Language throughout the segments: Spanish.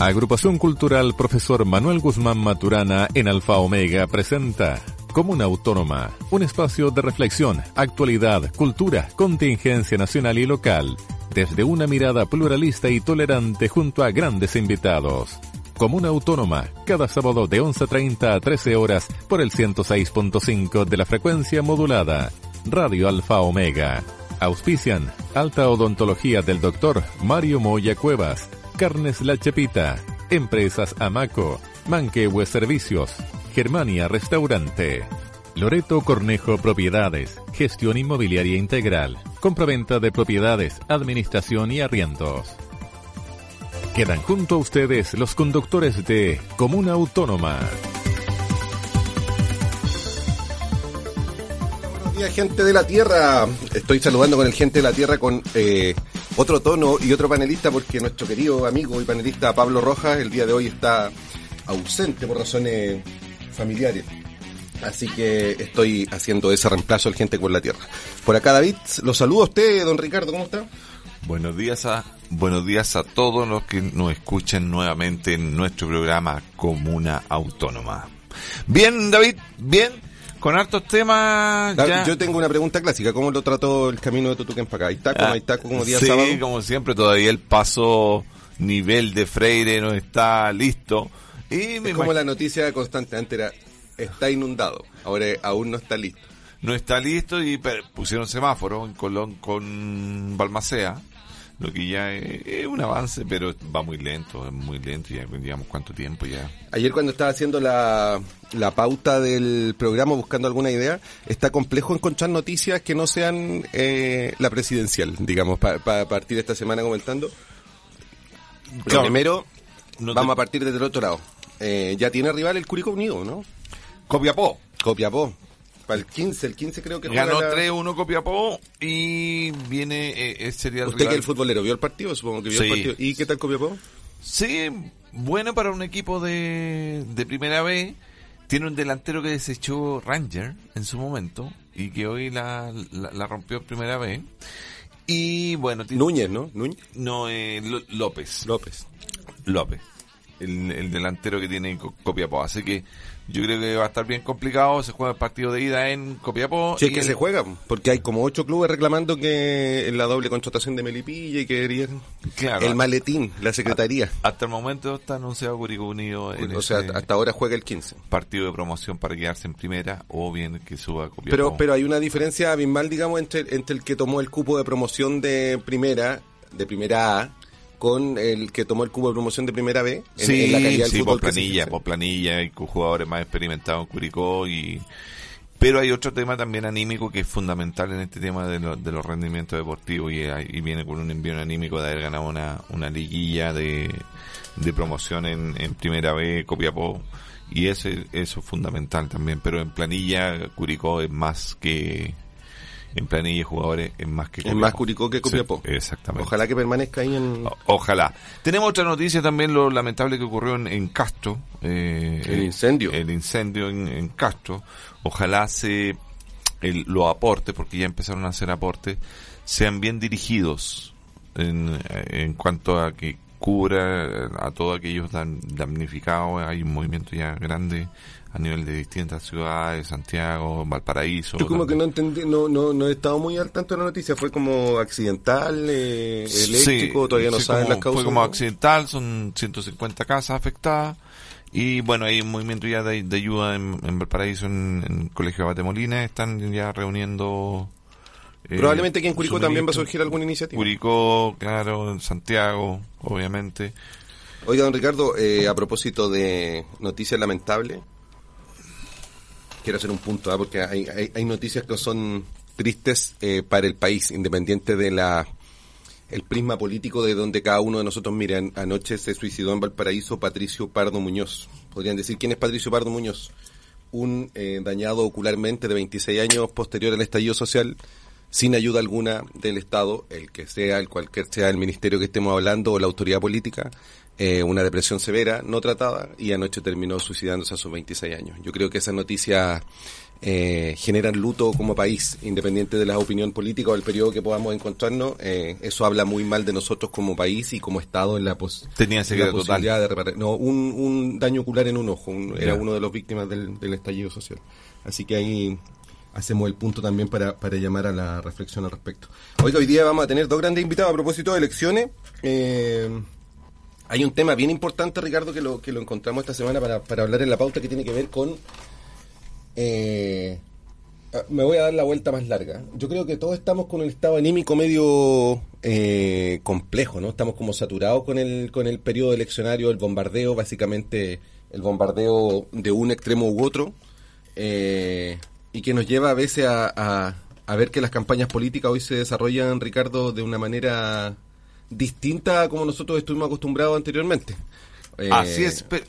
Agrupación Cultural Profesor Manuel Guzmán Maturana en Alfa Omega presenta Comuna Autónoma, un espacio de reflexión, actualidad, cultura, contingencia nacional y local, desde una mirada pluralista y tolerante junto a grandes invitados. Comuna Autónoma, cada sábado de 11.30 a 13 horas por el 106.5 de la frecuencia modulada. Radio Alfa Omega. Auspician Alta Odontología del Dr. Mario Moya Cuevas. Carnes La Chepita. Empresas Amaco. Manquehue Servicios. Germania Restaurante. Loreto Cornejo Propiedades. Gestión inmobiliaria integral. Compraventa de propiedades, administración y arriendos. Quedan junto a ustedes los conductores de Comuna Autónoma. Buenos días, gente de la Tierra. Estoy saludando con el gente de la Tierra con eh, otro tono y otro panelista porque nuestro querido amigo y panelista Pablo Rojas el día de hoy está ausente por razones familiares. Así que estoy haciendo ese reemplazo al gente con la Tierra. Por acá David, los saludo a usted, don Ricardo, ¿cómo está? Buenos días a buenos días a todos los que nos escuchan nuevamente en nuestro programa Comuna Autónoma. Bien, David, bien, con hartos temas. Ya. Yo tengo una pregunta clásica, ¿cómo lo trató el camino de Tutuquén para acá? ¿Hay taco, Ah, no hay taco como día sí, sábado? como siempre, todavía el paso nivel de Freire no está listo. Y Es como la noticia constante, antes era, está inundado, ahora aún no está listo. no está listo y pusieron semáforo en Colón con Balmacea, lo que ya es, es un avance, pero va muy lento, es muy lento, ya digamos cuánto tiempo ya. Ayer cuando estaba haciendo la, la pauta del programa buscando alguna idea, está complejo encontrar noticias que no sean eh, la presidencial, digamos, para partir esta semana comentando. Claro. primero, No vamos a partir desde el otro lado. Eh, ya tiene rival el Curicó Unido, ¿no? Copiapó. Copiapó. Para el 15, el 15 creo que Ganó la- 3-1 Copiapó y viene, eh, sería el Usted que rival. es el futbolero, ¿vio el partido? Supongo que vio Sí. el partido. ¿Y qué tal Copiapó? Sí, bueno para un equipo de, de primera B. Tiene un delantero que desechó Ranger en su momento y que hoy la, la, la rompió en primera B. Y bueno, tiene- Núñez, ¿no? Núñez. no eh, López. López. López, el, el delantero que tiene Co- Copiapó. Así que yo creo que va a estar bien complicado. Se juega el partido de ida en Copiapó. Si es y que el- se juega, porque hay como ocho clubes reclamando que en la doble contratación de Melipilla y que querían Claro. el maletín, la secretaría. Hasta el momento está anunciado Curicó Unido en o sea, ese hasta ahora juega el 15. partido de promoción para quedarse en primera o bien que suba a Copiapó. Pero, pero hay una diferencia abismal, digamos, entre, entre el que tomó el cupo de promoción de primera, de primera A, con el que tomó el cupo de promoción de primera B, en, sí, en la calidad del sí, fútbol por planilla, por planilla, hay jugadores más experimentados en Curicó y pero hay otro tema también anímico que es fundamental en este tema de, lo- de los rendimientos deportivos y, hay- y viene con un envío anímico de haber ganado una, una liguilla de, de promoción en, en primera B, Copiapó y eso es fundamental también, pero en planilla Curicó es más que en planilla de jugadores es más que Es más Curicó que Copiapó. Sí, exactamente. Ojalá que permanezca ahí en O- Ojalá. Tenemos otra noticia también, lo lamentable que ocurrió en, en Castro. eh, El incendio. El incendio en, en Castro. Ojalá se el- los aportes, porque ya empezaron a hacer aportes, sean bien dirigidos en, en cuanto a que cubra a todos aquellos dam- damnificados. Hay un movimiento ya grande a nivel de distintas ciudades, Santiago, Valparaíso. Yo como que no entendí, no, no, no he estado muy al tanto de la noticia. Fue como accidental, eh, eléctrico, Sí, todavía no sí, saben como- las causas. Fue como accidental, son 150 casas afectadas. Y bueno, hay un movimiento ya de, de ayuda en, en Valparaíso, en, en el Colegio Abate Molina. Están ya reuniendo. eh, Probablemente aquí en Curicó también va a surgir alguna iniciativa. Curicó, claro, en Santiago, obviamente. Oiga, don Ricardo, eh, a propósito de noticias lamentables, quiero hacer un punto, ¿ah? porque hay, hay, hay noticias que son tristes eh, para el país, independiente de la el prisma político de donde cada uno de nosotros mira. An- Anoche se suicidó en Valparaíso Patricio Pardo Muñoz. Podrían decir, ¿quién es Patricio Pardo Muñoz? Un eh, dañado ocularmente de 26 años posterior al estallido social, sin ayuda alguna del Estado, el que sea, el cualquier sea el ministerio que estemos hablando o la autoridad política, eh, una depresión severa, no tratada, y anoche terminó suicidándose a sus 26 años. Yo creo que esa noticia eh, generan luto como país, independiente de la opinión política o el periodo que podamos encontrarnos. Eh, eso habla muy mal de nosotros como país y como Estado en la, pos Tenía en la posibilidad de reparar. No, un, un daño ocular en un ojo, un- era uno de los víctimas del, del estallido social. Así que ahí hacemos el punto también para, para llamar a la reflexión al respecto. Oiga, hoy día vamos a tener dos grandes invitados a propósito de elecciones. Eh, hay un tema bien importante, Ricardo, que lo, que lo encontramos esta semana para, para hablar en la pauta que tiene que ver con... eh, ah, me voy a dar la vuelta más larga. Yo creo que todos estamos con un estado anímico medio eh, complejo, ¿no? Estamos como saturados con el, con el periodo eleccionario, el bombardeo, básicamente el bombardeo de un extremo u otro, eh, y que nos lleva a veces a, a- a ver que las campañas políticas hoy se desarrollan, Ricardo, de una manera distinta a como nosotros estuvimos acostumbrados anteriormente. Eh, Así es, pe-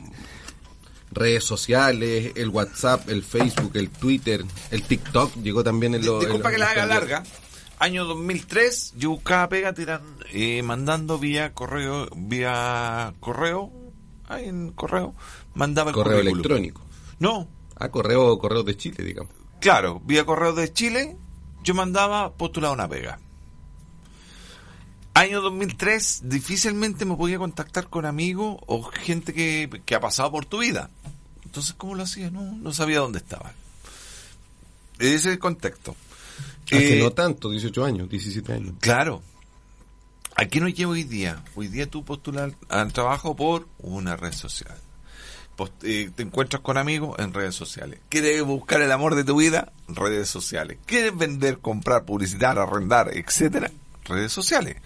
redes sociales, el WhatsApp, el Facebook, el Twitter, el TikTok llegó también en los... Disculpa en que la haga larga. Año 2003, yo buscaba pega tiran, eh, mandando vía correo, vía correo, ahí en correo, mandaba el Correo currículum. electrónico. No, Ah, correo, correo de Chile, digamos. claro, vía correo de Chile, yo mandaba postular una pega. Año 2003, difícilmente me podía contactar con amigos o gente que, que ha pasado por tu vida. Entonces, ¿cómo lo hacía? No, no sabía dónde estaba. Ese es el contexto. Hace Eh, no tanto, 18 años, 17 años. Claro. ¿A qué nos lleva hoy día? Hoy día tú postulas al trabajo por una red social. Post- eh, te encuentras con amigos en redes sociales. ¿Quieres buscar el amor de tu vida? Redes sociales. ¿Quieres vender, comprar, publicitar, arrendar, etcétera? Redes sociales.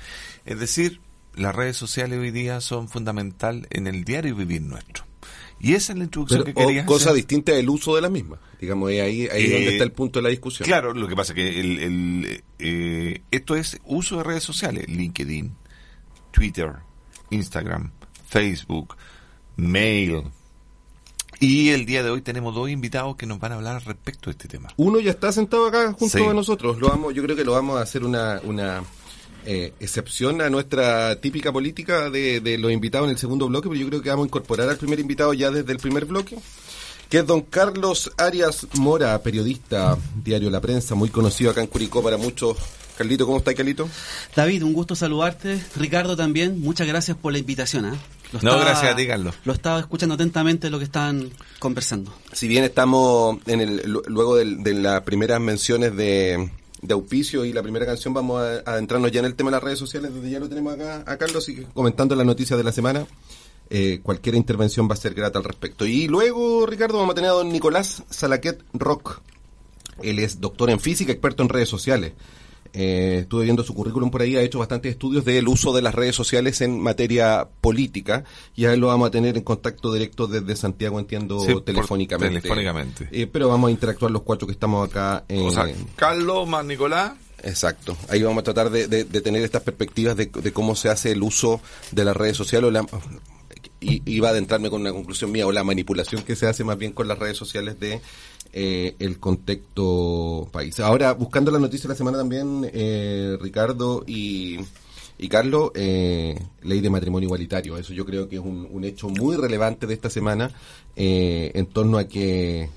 Es decir, las redes sociales hoy día son fundamental en el diario vivir nuestro. Y esa es la introducción Pero, que quería cosa hacer. distinta del uso de las mismas. Digamos, ahí, ahí es Eh, donde está el punto de la discusión. Claro, lo que pasa es que el, el, eh, esto es uso de redes sociales, LinkedIn, Twitter, Instagram, Facebook, mail. Y el día de hoy tenemos dos invitados que nos van a hablar respecto a este tema. Uno ya está sentado acá junto Sí. a nosotros. Lo vamos, yo creo que lo vamos a hacer una, una eh, excepción a nuestra típica política de, de los invitados en el segundo bloque, pero yo creo que vamos a incorporar al primer invitado ya desde el primer bloque, que es don Carlos Arias Mora, periodista, diario La Prensa, muy conocido acá en Curicó para muchos. Carlito, ¿cómo está, Carlito? David, un gusto saludarte. Ricardo también, muchas gracias por la invitación. ¿ah? Lo No, gracias a ti, Carlos. Lo estaba escuchando atentamente lo que estaban conversando. Si bien estamos en el lu- luego del- de, las primeras menciones de, de auspicio y la primera canción, vamos a, adentrarnos ya en el tema de las redes sociales, desde ya lo tenemos acá a Carlos, y comentando las noticias de la semana. Eh, cualquier intervención va a ser grata al respecto. Y luego, Ricardo, vamos a tener a don Nicolás Salaquet Rock. Él es doctor en física, experto en redes sociales. Eh, estuve viendo su currículum por ahí, ha hecho bastantes estudios del uso de las redes sociales en materia política y a él lo vamos a tener en contacto directo desde Santiago, entiendo, Sí, telefónicamente. telefónicamente. Eh, pero vamos a interactuar los cuatro que estamos acá. eh, O sea, Carlos más Nicolás. Exacto. Ahí vamos a tratar de, de- de tener estas perspectivas de, de cómo se hace el uso de las redes sociales. O la, y, iba a adentrarme con una conclusión mía, o la manipulación que se hace más bien con las redes sociales de eh, el contexto país. Ahora, buscando la noticia de la semana también, eh, Ricardo y, y Carlos, eh, ley de matrimonio igualitario. Eso yo creo que es un, un hecho muy relevante de esta semana eh, en torno a que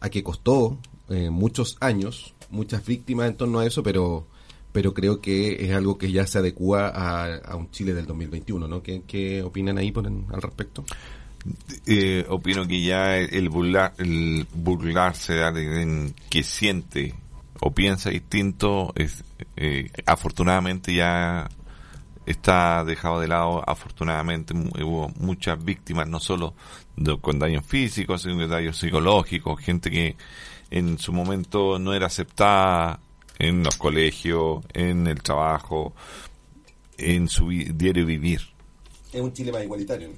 a que costó eh, muchos años, muchas víctimas en torno a eso, pero pero creo que es algo que ya se adecua a, un Chile del 2021, ¿no? ¿Qué, qué opinan ahí por al respecto? Eh, opino que ya el, burlar, el burlarse de alguien que siente o piensa distinto, es, eh, afortunadamente ya está dejado de lado. Afortunadamente mu- hubo muchas víctimas, no solo con daños físicos, sino con daños psicológicos, gente que en su momento no era aceptada en los colegios, en el trabajo, en su diario vivir. Es un Chile más igualitario.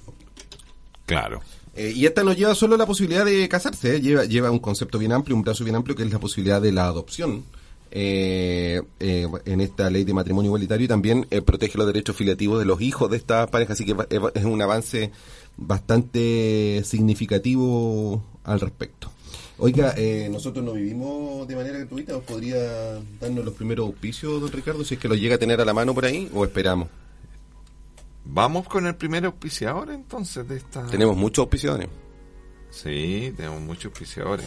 Claro. Eh, y esta no lleva solo la posibilidad de casarse, ¿eh? lleva, lleva un concepto bien amplio, un brazo bien amplio, que es la posibilidad de la adopción. eh, eh, en esta ley de matrimonio igualitario y también eh, protege los derechos filiativos de los hijos de estas parejas, así que es un avance bastante significativo al respecto. Oiga, nosotros no vivimos de manera gratuita, ¿os podría darnos los primeros auspicios, don Ricardo, si es que lo llega a tener a la mano por ahí o esperamos? Vamos con el primer auspiciador entonces de esta... Tenemos muchos auspiciadores. Sí, tenemos muchos auspiciadores.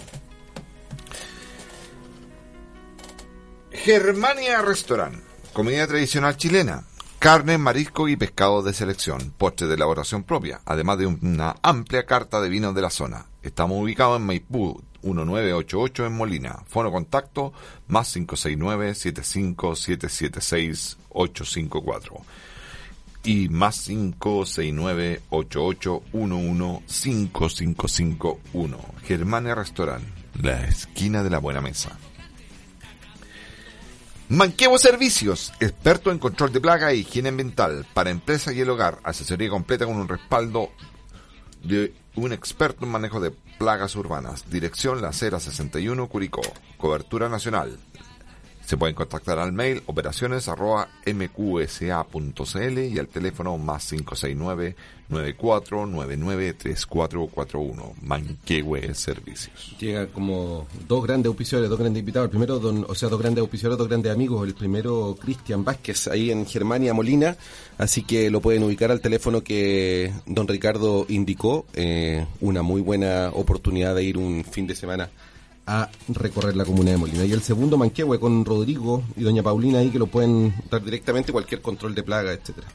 Germania Restaurant, comida tradicional chilena, carne, marisco y pescado de selección, postre de elaboración propia, además de una amplia carta de vinos de la zona. Estamos ubicados en Maipú, 1988 en Molina. Fono contacto más 569-75-776-854 y más 569-8811-5551. Germania Restaurant, la esquina de la buena mesa. Manquevo Servicios, experto en control de plaga e higiene ambiental para empresas y el hogar. Asesoría completa con un respaldo de un experto en manejo de plagas urbanas. Dirección La Acera 61 Curicó. Cobertura nacional. Se pueden contactar al mail operaciones arroba mqsa.cl y al teléfono más 569-9499-3441. Manquehue Servicios. Llega como dos grandes auspiciadores, dos grandes invitados. El primero, don, o sea, dos grandes auspiciadores, dos grandes amigos. El primero, Cristian Vázquez, ahí en Germania Molina. Así que lo pueden ubicar al teléfono que don Ricardo indicó. Eh, una muy buena oportunidad de ir un fin de semana a recorrer la comuna de Molina. Y el segundo Manquehue con Rodrigo y doña Paulina ahí que lo pueden dar directamente cualquier control de plaga, etcétera.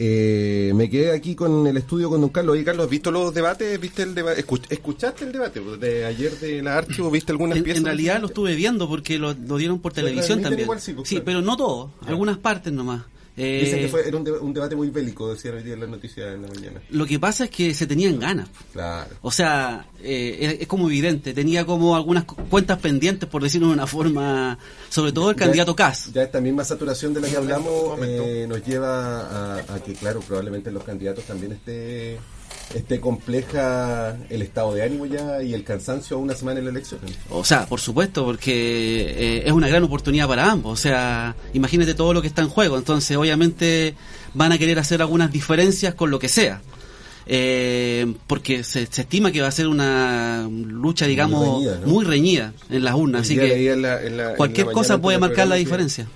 Eh, me quedé aquí con el estudio con don Carlos. Oye, Carlos, ¿has visto los debates? ¿Viste el debate? ¿Escuchaste el debate de ayer de la Archivo? ¿Viste algunas piezas? En realidad lo estuve viendo porque lo, lo dieron por televisión también. Igual, sí, pues, claro. pero no todo, algunas partes nomás. Eh, Dicen que fue, era un, deba un, debate muy bélico, decían hoy día en las noticias en la mañana. Lo que pasa es que se tenían ganas. Claro. O sea, eh, es, es, como evidente, tenía como algunas cuentas pendientes, por decirlo de una forma, sobre todo el ya, candidato Kass. Ya esta misma saturación de la que hablamos eh, nos lleva a, a, que, claro, probablemente los candidatos también esté esté compleja el estado de ánimo ya y el cansancio a una semana en la elección. O sea, por supuesto, porque eh, es una gran oportunidad para ambos. O sea, imagínate todo lo que está en juego. Entonces, obviamente, van a querer hacer algunas diferencias con lo que sea. Eh, porque se, se, estima que va a ser una lucha, digamos, muy reñida, ¿no? muy reñida en las urnas. Así que en la, en la, cualquier cosa puede marcar la diferencia.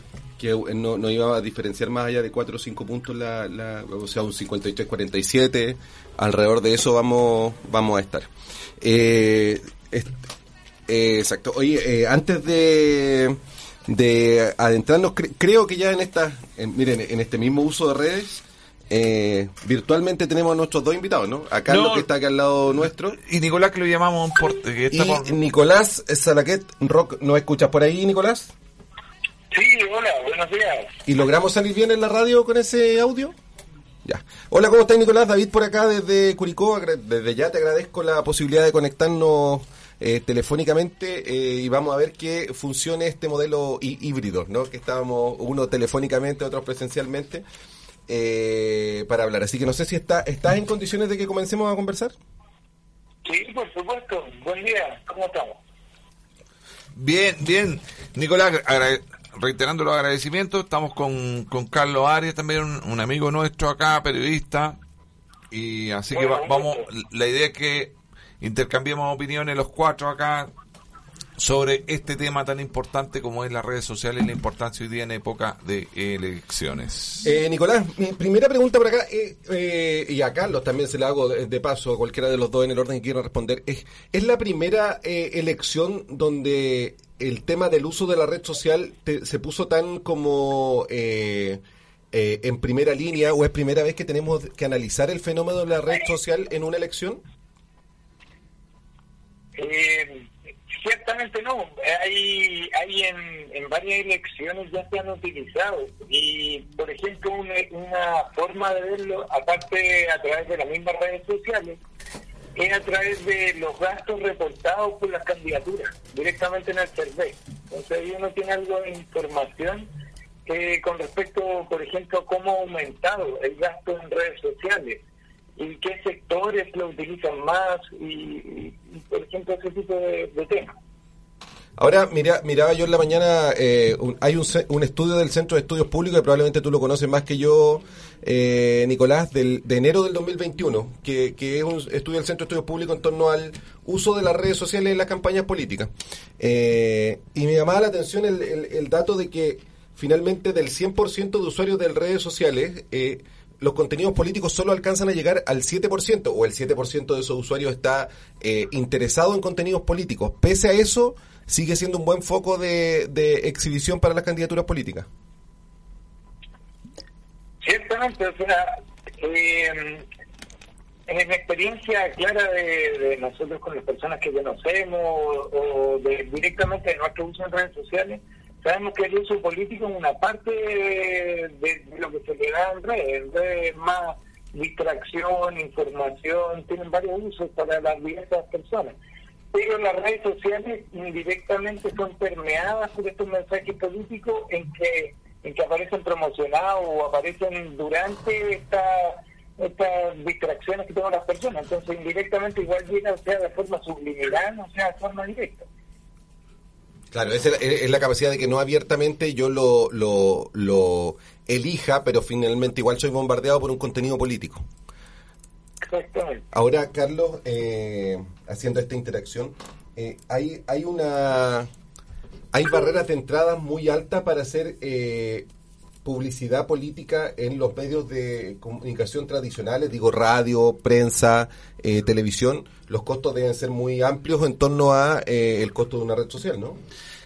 Que, que no, no, iba a diferenciar más allá de 4 o 5 puntos, la, la, o sea, un 53-47. Alrededor de eso vamos, vamos a estar. Eh, es, eh, exacto. Oye, eh, antes de, de adentrarnos, cre creo que ya en esta, en, miren, en este mismo uso de redes, eh, virtualmente tenemos a nuestros dos invitados, ¿no? A Carlos no, que está acá al lado nuestro. Y Nicolás que lo llamamos por... Que y por... Nicolás Salaquet Rock, ¿nos escuchas por ahí, Nicolás? Sí, hola, buenos días. ¿Y logramos salir bien en la radio con ese audio? Ya. Hola, ¿cómo estás, Nicolás? David por acá desde Curicó. Desde ya te agradezco la posibilidad de conectarnos eh, telefónicamente eh, y vamos a ver que funcione este modelo híbrido, ¿no? Que estábamos uno telefónicamente, otros presencialmente, eh, para hablar. Así que no sé si está, estás en condiciones de que comencemos a conversar. Sí, por supuesto. Buen día. ¿Cómo estamos? Bien, bien. Nicolás, reiterando los agradecimientos, estamos con, con Carlos Arias, también un, amigo nuestro acá, periodista, y así que va, vamos, la idea es que intercambiemos opiniones los cuatro acá sobre este tema tan importante como es las redes sociales y la importancia hoy día en época de elecciones. Eh, Nicolás, mi primera pregunta por acá, eh, eh, y a Carlos también se la hago de, de, paso, a cualquiera de los dos en el orden que quieran responder, es, ¿es la primera elección donde el tema del uso de la red social te, se puso tan como eh, eh, en primera línea o es primera vez que tenemos que analizar el fenómeno de la red social en una elección? Eh, ciertamente no. Hay, hay en, en, varias elecciones ya se han utilizado y, por ejemplo, una, forma de verlo, aparte a través de las mismas redes sociales, es a través de los gastos reportados por las candidaturas, directamente en el CERVE. Entonces uno tiene algo de información eh, con respecto, por ejemplo, cómo ha aumentado el gasto en redes sociales y qué sectores lo utilizan más y, por ejemplo, ese tipo de, de temas. Ahora, mira, miraba yo en la mañana, eh, hay un, estudio del Centro de Estudios Públicos, que probablemente tú lo conoces más que yo, eh, Nicolás, del, de enero del 2021, que, que, es un estudio del Centro de Estudios Públicos en torno al uso de las redes sociales en las campañas políticas. Eh, y me llamaba la atención el, dato de que finalmente del 100% de usuarios de redes sociales, eh, los contenidos políticos solo alcanzan a llegar al 7%, o el 7% de esos usuarios está eh, interesado en contenidos políticos. Pese a eso, sigue siendo un buen foco de, exhibición para las candidaturas políticas. Ciertamente, o sea, eh, en mi experiencia clara de, nosotros con las personas que conocemos o de, directamente de nuestro uso en redes sociales, sabemos que el uso político es una parte de, lo que se le da en redes, en redes más distracción, información, tienen varios usos para las diversas personas. Pero las redes sociales indirectamente son permeadas por estos mensajes políticos en que, en que aparecen promocionados o aparecen durante esta estas distracciones que toman las personas. Entonces, indirectamente igual llega, o sea, de forma subliminal, o sea, de forma directa. Claro, es, es, la capacidad de que no abiertamente yo lo, lo, lo elija, pero finalmente igual soy bombardeado por un contenido político. Ahora, Carlos, eh, haciendo esta interacción, eh, hay, hay una hay barreras de entrada muy altas para hacer eh, publicidad política en los medios de comunicación tradicionales, digo radio, prensa, eh, televisión, los costos deben ser muy amplios en torno a eh, el costo de una red social, ¿no?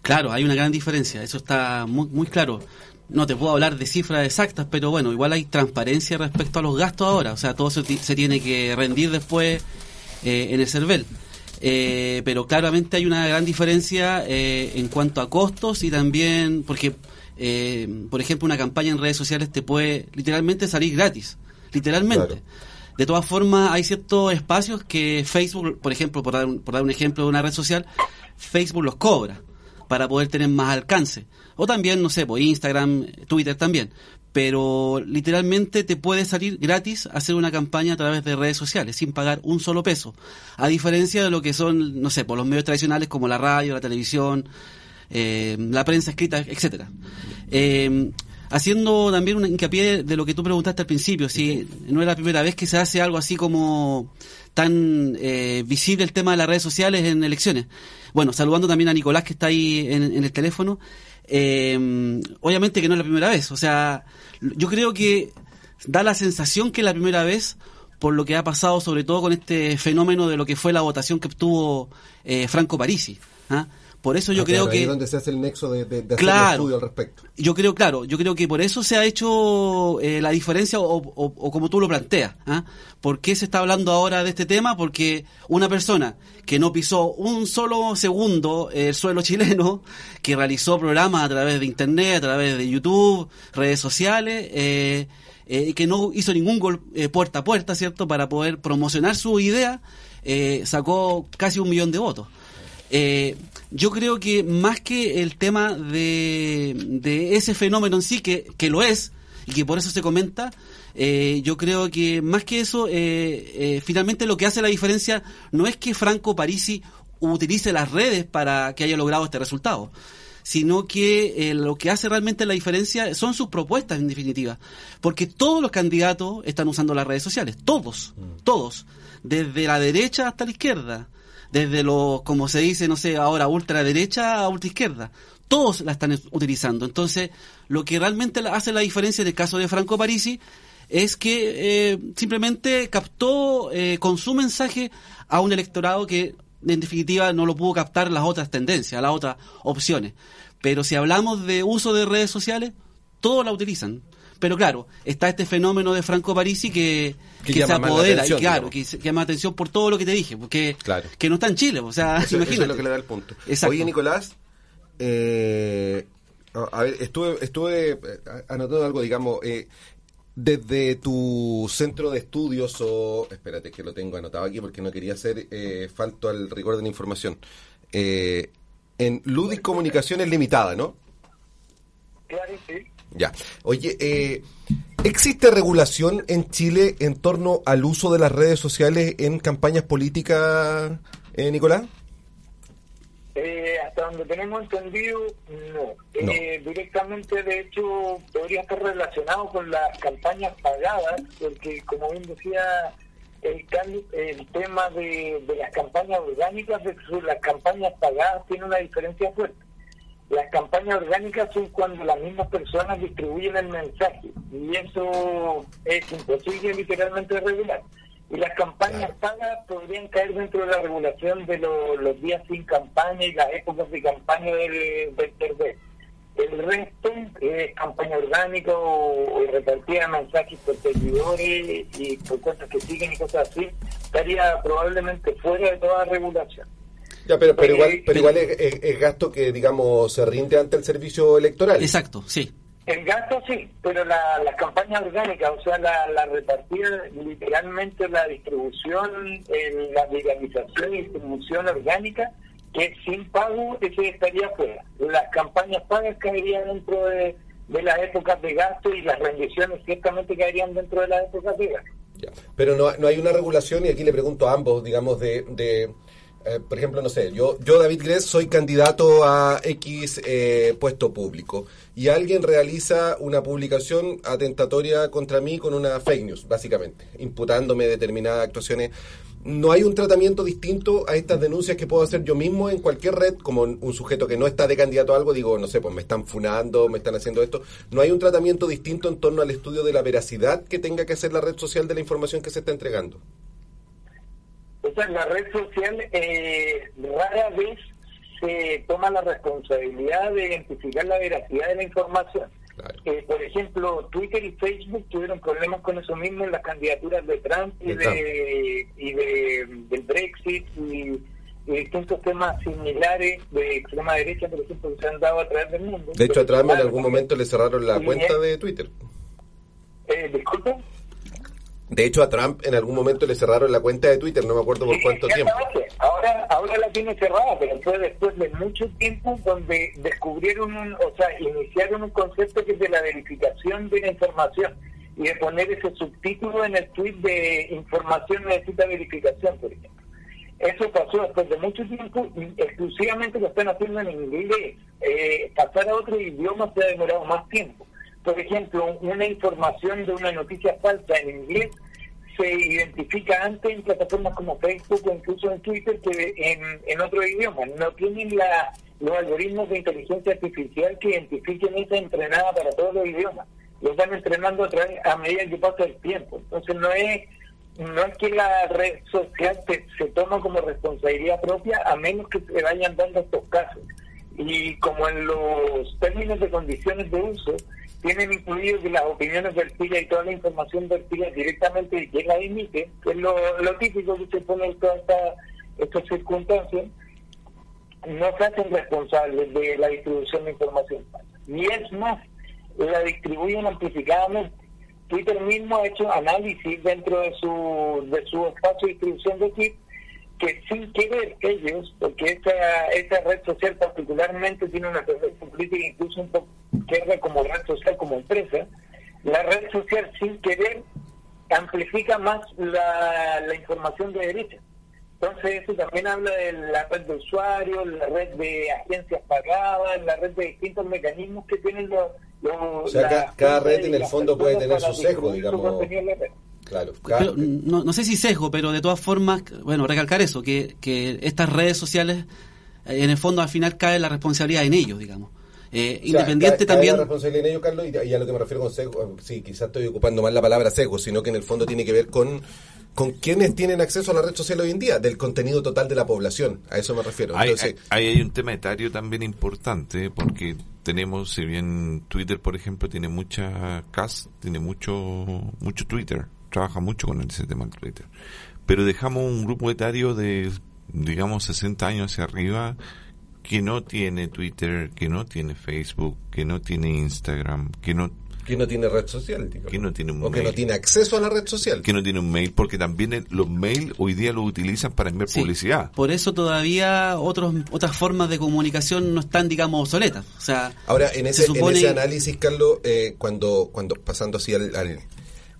Claro, hay una gran diferencia, eso está muy, muy claro. No te puedo hablar de cifras exactas, pero bueno, igual hay transparencia respecto a los gastos ahora, o sea, todo se, se tiene que rendir después eh, en el CERVEL. pero claramente hay una gran diferencia en cuanto a costos y también, porque eh, por ejemplo, una campaña en redes sociales te puede literalmente salir gratis, literalmente. De todas formas, hay ciertos espacios que Facebook, por ejemplo, por dar, un, por dar un ejemplo de una red social, Facebook los cobra para poder tener más alcance. O también, no sé, por Instagram, Twitter también. Pero literalmente te puede salir gratis hacer una campaña a través de redes sociales sin pagar un solo peso. A diferencia de lo que son, no sé, por los medios tradicionales como la radio, la televisión, eh, la prensa escrita, etcétera. Eh, haciendo también un hincapié de lo que tú preguntaste al principio, si no es la primera vez que se hace algo así como tan eh, visible el tema de las redes sociales en elecciones. Bueno, saludando también a Nicolás que está ahí en, el teléfono. obviamente que no es la primera vez, o sea, yo creo que da la sensación que es la primera vez por lo que ha pasado sobre todo con este fenómeno de lo que fue la votación que obtuvo Franco Parisi. ¿ah? Por eso yo ah, creo que... Ahí es donde se hace el nexo de, de, hacer un estudio al respecto. Yo creo, claro, yo creo que por eso se ha hecho eh, la diferencia o, como tú lo planteas. ¿ah? ¿Por qué se está hablando ahora de este tema? Porque una persona que no pisó un solo segundo el suelo chileno, que realizó programas a través de Internet, a través de YouTube, redes sociales, eh, eh, que no hizo ningún gol eh, puerta a puerta, ¿cierto?, para poder promocionar su idea, sacó casi un millón de votos. Eh, yo creo que más que el tema de, ese fenómeno en sí, que, que, lo es, y que por eso se comenta, eh, yo creo que más que eso, eh, finalmente lo que hace la diferencia no es que Franco Parisi utilice las redes para que haya logrado este resultado, sino que lo que hace realmente la diferencia son sus propuestas en definitiva, porque todos los candidatos están usando las redes sociales, todos, mm. todos, desde la derecha hasta la izquierda desde lo, como se dice, no sé, ahora ultraderecha a ultraizquierda. Todos la están utilizando. Entonces, lo que realmente hace la diferencia en el caso de Franco Parisi es que eh, simplemente captó eh, con su mensaje a un electorado que en definitiva no lo pudo captar las otras tendencias, las otras opciones. Pero si hablamos de uso de redes sociales, todos la utilizan. Pero claro, está este fenómeno de Franco Parisi que, que, se apodera y claro, que, llama atención por todo lo que te dije, porque que no está en Chile, o sea, eso, es lo que le da el punto. Oye, Nicolás, eh, a ver, estuve, estuve eh, anotando algo, digamos, eh, desde tu centro de estudios o, espérate que lo tengo anotado aquí porque no quería hacer eh, falto al rigor de la información, eh, en Ludic Comunicaciones Limitada, ¿no? Claro, sí. Ya. Oye, eh, ¿existe regulación en Chile en torno al uso de las redes sociales en campañas políticas, eh, Nicolás? Eh, hasta donde tenemos entendido, no. Eh, directamente, de hecho, podría estar relacionado con las campañas pagadas, porque, como bien decía, el, el tema de, de las campañas orgánicas versus las campañas pagadas tiene una diferencia fuerte. Las campañas orgánicas son cuando las mismas personas distribuyen el mensaje y eso es imposible literalmente regular. Y las campañas pagas podrían caer dentro de la regulación de los días sin campaña y las épocas de campaña del, del El resto es campaña orgánica o, repartida de mensajes por seguidores y por cosas que siguen y cosas así, estaría probablemente fuera de toda regulación. Ya, pero, pero igual, pero igual es, gasto que, digamos, se rinde ante el servicio electoral. Exacto, sí. El gasto sí, pero la, la campaña orgánica, o sea, la, la repartida, literalmente la distribución, la legalización y distribución orgánica, que sin pago ese estaría fuera. Las campañas pagas caerían dentro de, de las épocas de gasto y las rendiciones ciertamente caerían dentro de las épocas de gasto. Ya. Pero no, no hay una regulación, y aquí le pregunto a ambos, digamos, de, de eh, por ejemplo, no sé, yo, yo David Gress soy candidato a X eh, puesto público y alguien realiza una publicación atentatoria contra mí con una fake news, básicamente, imputándome determinadas actuaciones. ¿No hay un tratamiento distinto a estas denuncias que puedo hacer yo mismo en cualquier red, como un sujeto que no está de candidato a algo? Digo, no sé, pues me están funando, me están haciendo esto. ¿No hay un tratamiento distinto en torno al estudio de la veracidad que tenga que hacer la red social de la información que se está entregando? Sea, la red social eh, rara vez se toma la responsabilidad de identificar la veracidad de la información. Eh, por ejemplo, Twitter y Facebook tuvieron problemas con eso mismo en las candidaturas de Trump y, de, y de, del Brexit y, distintos temas similares de extrema derecha, por ejemplo, que se han dado a través del mundo. De hecho, a Trump en algún momento le cerraron la cuenta de Twitter. Eh, Disculpa. De hecho, a Trump en algún momento le cerraron la cuenta de Twitter, no me acuerdo por cuánto tiempo. Ahora, ahora la tiene cerrada, pero fue después de mucho tiempo donde descubrieron, un, o sea, iniciaron un concepto que es de la verificación de la información y de poner ese subtítulo en el tweet de información necesita verificación, por ejemplo. Eso pasó después de mucho tiempo, exclusivamente lo están haciendo en inglés. Eh, pasar a otro idioma se ha demorado más tiempo por ejemplo, una información de una noticia falsa en inglés se identifica antes en plataformas como Facebook o incluso en Twitter que en, en otro idioma. No tienen la, los algoritmos de inteligencia artificial que identifiquen esa entrenada para todos los idiomas. Lo van entrenando a, través, a medida que pasa el tiempo. Entonces no es no es que la red social se, se toma como responsabilidad propia a menos que se vayan dando estos casos. Y como en los términos de condiciones de uso, tienen incluido que las opiniones vertidas y toda la información vertida directamente llega la emite, que es lo, típico que se pone en todas estas circunstancias, no se hacen responsables de la distribución de información Y es más, la distribuyen amplificadamente. Twitter mismo ha hecho análisis dentro de su, de su espacio de distribución de tweets que sin querer ellos, porque esta, esta red social particularmente tiene una tendencia política incluso un poco que como red social, como empresa, la red social sin querer amplifica más la, la información de derecha. Entonces eso también habla de la red de usuarios, la red de agencias pagadas, la red de distintos mecanismos que tienen los... o sea, cada, red en el fondo puede tener su sesgo, digamos. Claro, no, no, sé si sesgo, pero de todas formas, bueno, recalcar eso, que, que estas redes sociales, eh, en el fondo al final cae la responsabilidad en ellos, digamos. Eh, independiente también. la responsabilidad en ellos, Carlos, y, a lo que me refiero con sesgo, sí, quizás estoy ocupando mal la palabra sesgo, sino que en el fondo tiene que ver con con quienes tienen acceso a la red social hoy en día, del contenido total de la población. A eso me refiero. Hay, hay, un tema etario también importante, porque tenemos, si bien Twitter, por ejemplo, tiene mucha cast, tiene mucho, mucho Twitter, trabaja mucho con ese tema de Twitter. Pero dejamos un grupo etario de, digamos, 60 años hacia arriba que no tiene Twitter, que no tiene Facebook, que no tiene Instagram, que no que no tiene red social, que no tiene un o que no tiene acceso a la red social, que no tiene un mail, porque también los mails hoy día lo utilizan para enviar publicidad. Por eso todavía otros otras formas de comunicación no están, digamos, obsoletas. O sea, ahora en ese, en ese análisis, Carlos, eh, cuando cuando pasando así al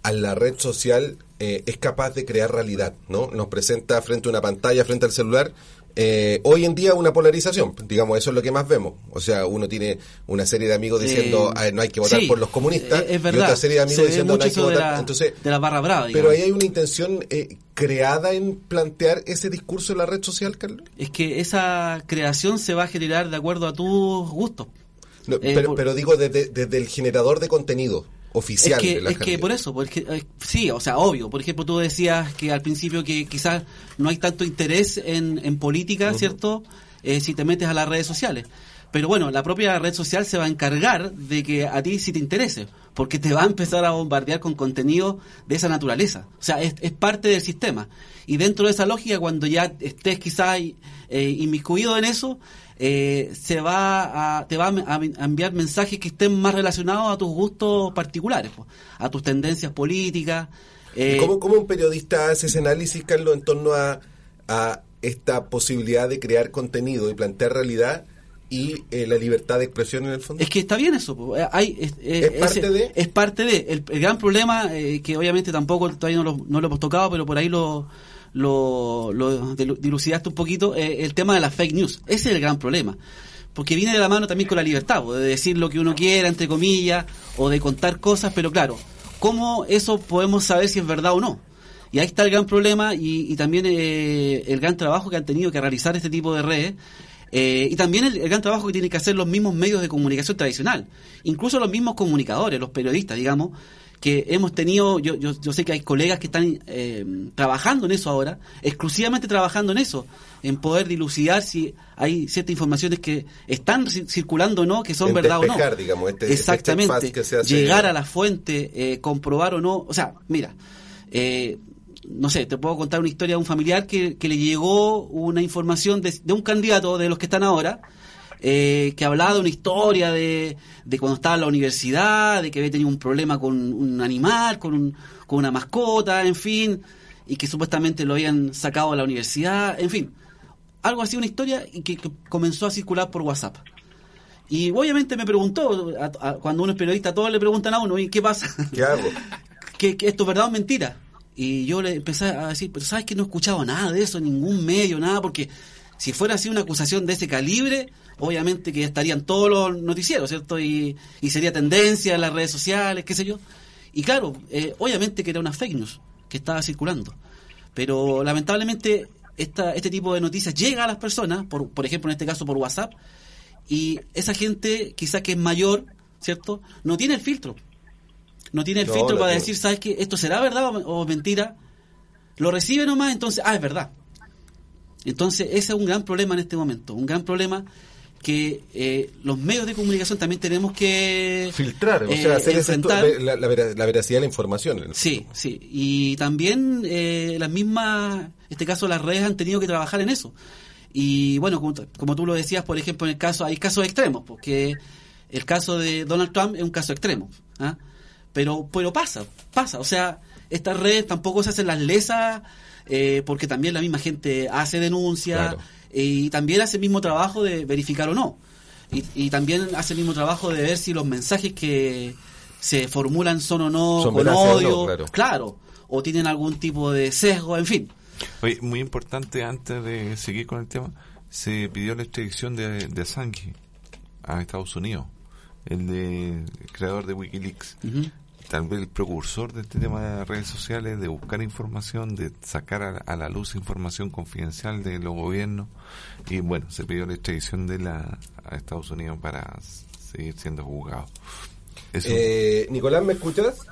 a la red social eh, es capaz de crear realidad, ¿no? Nos presenta frente a una pantalla, frente al celular, eh, hoy en día una polarización, digamos, eso es lo que más vemos. O sea, uno tiene una serie de amigos diciendo no hay que votar por los comunistas es verdad. y otra serie de amigos diciendo no hay que votar. Entonces, de la barra brava. Pero ahí hay una intención eh, creada en plantear ese discurso en la red social, Carlos. Es que esa creación se va a generar de acuerdo a tus gustos. pero, pero digo desde, desde el generador de contenido oficial. Es que, de es que por eso, porque, eh, sí, o sea, obvio. Por ejemplo, tú decías que al principio que quizás no hay tanto interés en, en política, ¿cierto? Eh, si te metes a las redes sociales. Pero bueno, la propia red social se va a encargar de que a ti sí te interese, porque te va a empezar a bombardear con contenido de esa naturaleza. O sea, es, es parte del sistema. Y dentro de esa lógica, cuando ya estés quizás eh, inmiscuido en eso, eh, se va a, te va a enviar mensajes que estén más relacionados a tus gustos particulares, pues, a tus tendencias políticas. Eh, ¿Cómo, ¿Cómo, un periodista hace ese análisis, Carlos, en torno a, a esta posibilidad de crear contenido y plantear realidad y eh, la libertad de expresión en el fondo? Es que está bien eso. Eh, hay, es, eh, ¿Es parte de? Es parte de. El, gran problema, que obviamente tampoco todavía no lo, no lo hemos tocado, pero por ahí lo, lo, lo dilucidaste un poquito, el tema de las fake news. Ese es el gran problema. Porque viene de la mano también con la libertad, de decir lo que uno quiera, entre comillas, o de contar cosas, pero claro, ¿cómo eso podemos saber si es verdad o no? Y ahí está el gran problema y, y también el gran trabajo que han tenido que realizar este tipo de redes eh, y también el, gran trabajo que tienen que hacer los mismos medios de comunicación tradicional, incluso los mismos comunicadores, los periodistas, digamos, que hemos tenido, yo, yo, yo sé que hay colegas que están eh, trabajando en eso ahora, exclusivamente trabajando en eso, en poder dilucidar si hay ciertas informaciones que están circulando o no, que son verdad o no. Digamos, este, este Exactamente, llegar a la fuente, eh, comprobar o no, o sea, mira, eh, no sé, te puedo contar una historia de un familiar que, le llegó una información de, un candidato de los que están ahora, eh, que hablaba de una historia de, de, cuando estaba en la universidad, de que había tenido un problema con un animal, con, con una mascota, en fin, y que supuestamente lo habían sacado de la universidad, en fin. Algo así, una historia y que, comenzó a circular por WhatsApp. Y obviamente me preguntó, cuando uno es periodista, todos le preguntan a uno, ¿y qué pasa? ¿Qué hago? ¿Que, esto es verdad o mentira? Y yo le empecé a decir, pero sabes que no he escuchado nada de eso, ningún medio, nada, porque si fuera así una acusación de ese calibre, obviamente que estarían todos los noticieros, ¿cierto? Y, y sería tendencia en las redes sociales, qué sé yo. Y claro, eh, obviamente que era una fake news que estaba circulando. Pero lamentablemente esta, este tipo de noticias llega a las personas, por, por ejemplo en este caso por WhatsApp, y esa gente quizás que es mayor, ¿cierto? No tiene el filtro no tiene el filtro para decir, ¿sabes qué? ¿Esto será verdad o, mentira? Lo recibe nomás, entonces, ah, es verdad. Entonces, ese es un gran problema en este momento, un gran problema que eh, los medios de comunicación también tenemos que filtrar, o sea, hacer eh, la, veracidad de la información. Sí, sí, y también eh, las mismas, en este caso las redes han tenido que trabajar en eso. Y bueno, como, tú lo decías, por ejemplo, en el caso, hay casos extremos, porque el caso de Donald Trump es un caso extremo. ¿ah? Pero, pero pasa, pasa. O sea, estas redes tampoco se hacen las lesas eh, porque también la misma gente hace denuncia eh, y también hace el mismo trabajo de verificar o no. Y, también hace el mismo trabajo de ver si los mensajes que se formulan son o no con odio, claro. o tienen algún tipo de sesgo, en fin. Oye, muy importante antes de seguir con el tema, se pidió la extradición de, de Assange a Estados Unidos, el de creador de WikiLeaks tal vez el precursor de este tema de redes sociales, de buscar información, de sacar a, la luz información confidencial de los gobiernos. Y bueno, se pidió la extradición de la a Estados Unidos para seguir siendo juzgado. Eh, Nicolás, ¿me escuchas?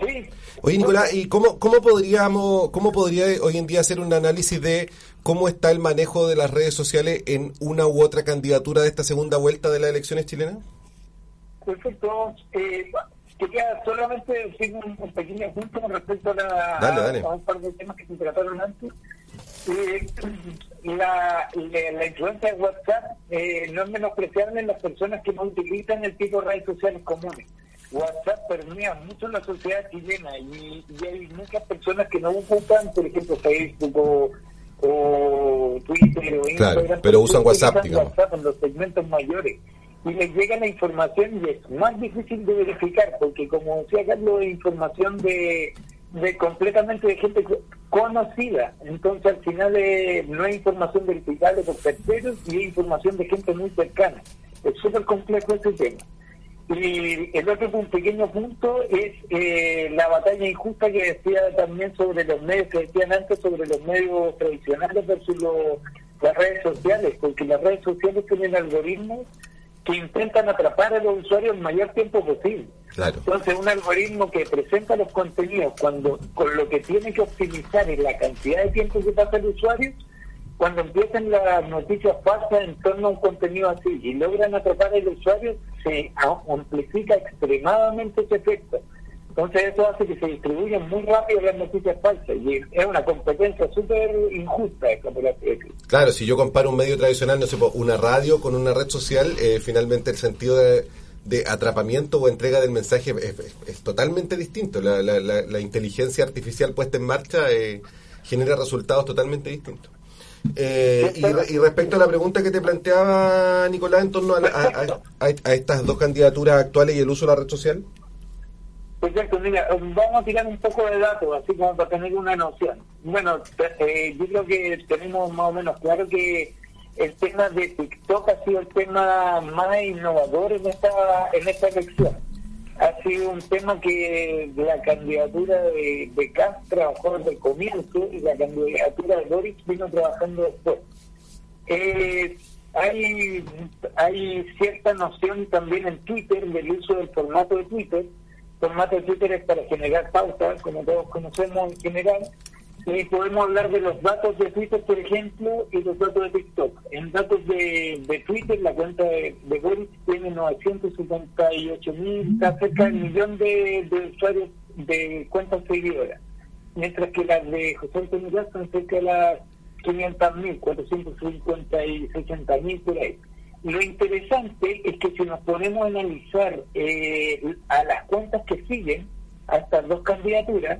Sí. Oye, Nicolás, ¿y cómo, cómo podríamos, cómo podría hoy en día hacer un análisis de cómo está el manejo de las redes sociales en una u otra candidatura de esta segunda vuelta de las elecciones chilenas? Perfecto. Eh, Quería solamente decir un, pequeño punto con respecto a, un par de temas que se trataron antes. Eh, la, la, influencia de WhatsApp eh, no es menospreciable en las personas que no utilizan el tipo de redes sociales comunes. WhatsApp permea mucho en la sociedad chilena y, hay muchas personas que no usan, por ejemplo, Facebook o, Twitter o Instagram. pero usan WhatsApp, digamos. WhatsApp en los segmentos mayores y les llega la información y es más difícil de verificar porque como decía Carlos es información de, de completamente de gente conocida. Entonces al final no es información verificable por terceros y es información de gente muy cercana. Es súper complejo este tema. Y el otro un pequeño punto es eh, la batalla injusta que decía también sobre los medios que decían antes sobre los medios tradicionales versus las redes sociales porque las redes sociales tienen algoritmos que intentan atrapar a los usuarios el mayor tiempo posible. Entonces, un algoritmo que presenta los contenidos cuando con lo que tiene que optimizar es la cantidad de tiempo que pasa el usuario, cuando empiezan las noticias falsas en torno a un contenido así y logran atrapar al usuario, se amplifica extremadamente ese efecto. Entonces eso hace que se distribuyan muy rápido las noticias falsas y es una competencia súper injusta Claro, si yo comparo un medio tradicional, no sé, pues, una radio con una red social, eh, finalmente el sentido de, atrapamiento o entrega del mensaje es, totalmente distinto. La, la, inteligencia artificial puesta en marcha eh, genera resultados totalmente distintos. Eh, y, respecto a la pregunta que te planteaba Nicolás en torno a, estas dos candidaturas actuales y el uso de la red social. Perfecto, mira, vamos a tirar un poco de datos, así como para tener una noción. Bueno, eh, yo creo que tenemos más o menos claro que el tema de TikTok ha sido el tema más innovador en esta, en esta elección. Ha sido un tema que la candidatura de, de trabajó desde el comienzo y la candidatura de Boris vino trabajando después. Eh, hay, hay cierta noción también en Twitter del uso del formato de Twitter formato de Twitter es para generar pautas, como todos conocemos en general, y podemos hablar de los datos de Twitter, por ejemplo, y los datos de TikTok. En datos de, de Twitter, la cuenta de, de Boris tiene 978 mil, está cerca del millón de, de, usuarios de cuentas seguidoras, mientras que las de José Antonio están cerca de las 500 mil, 450 y 60 mil por ahí. Lo interesante es que si nos ponemos a analizar eh, a las cuentas que siguen a estas dos candidaturas,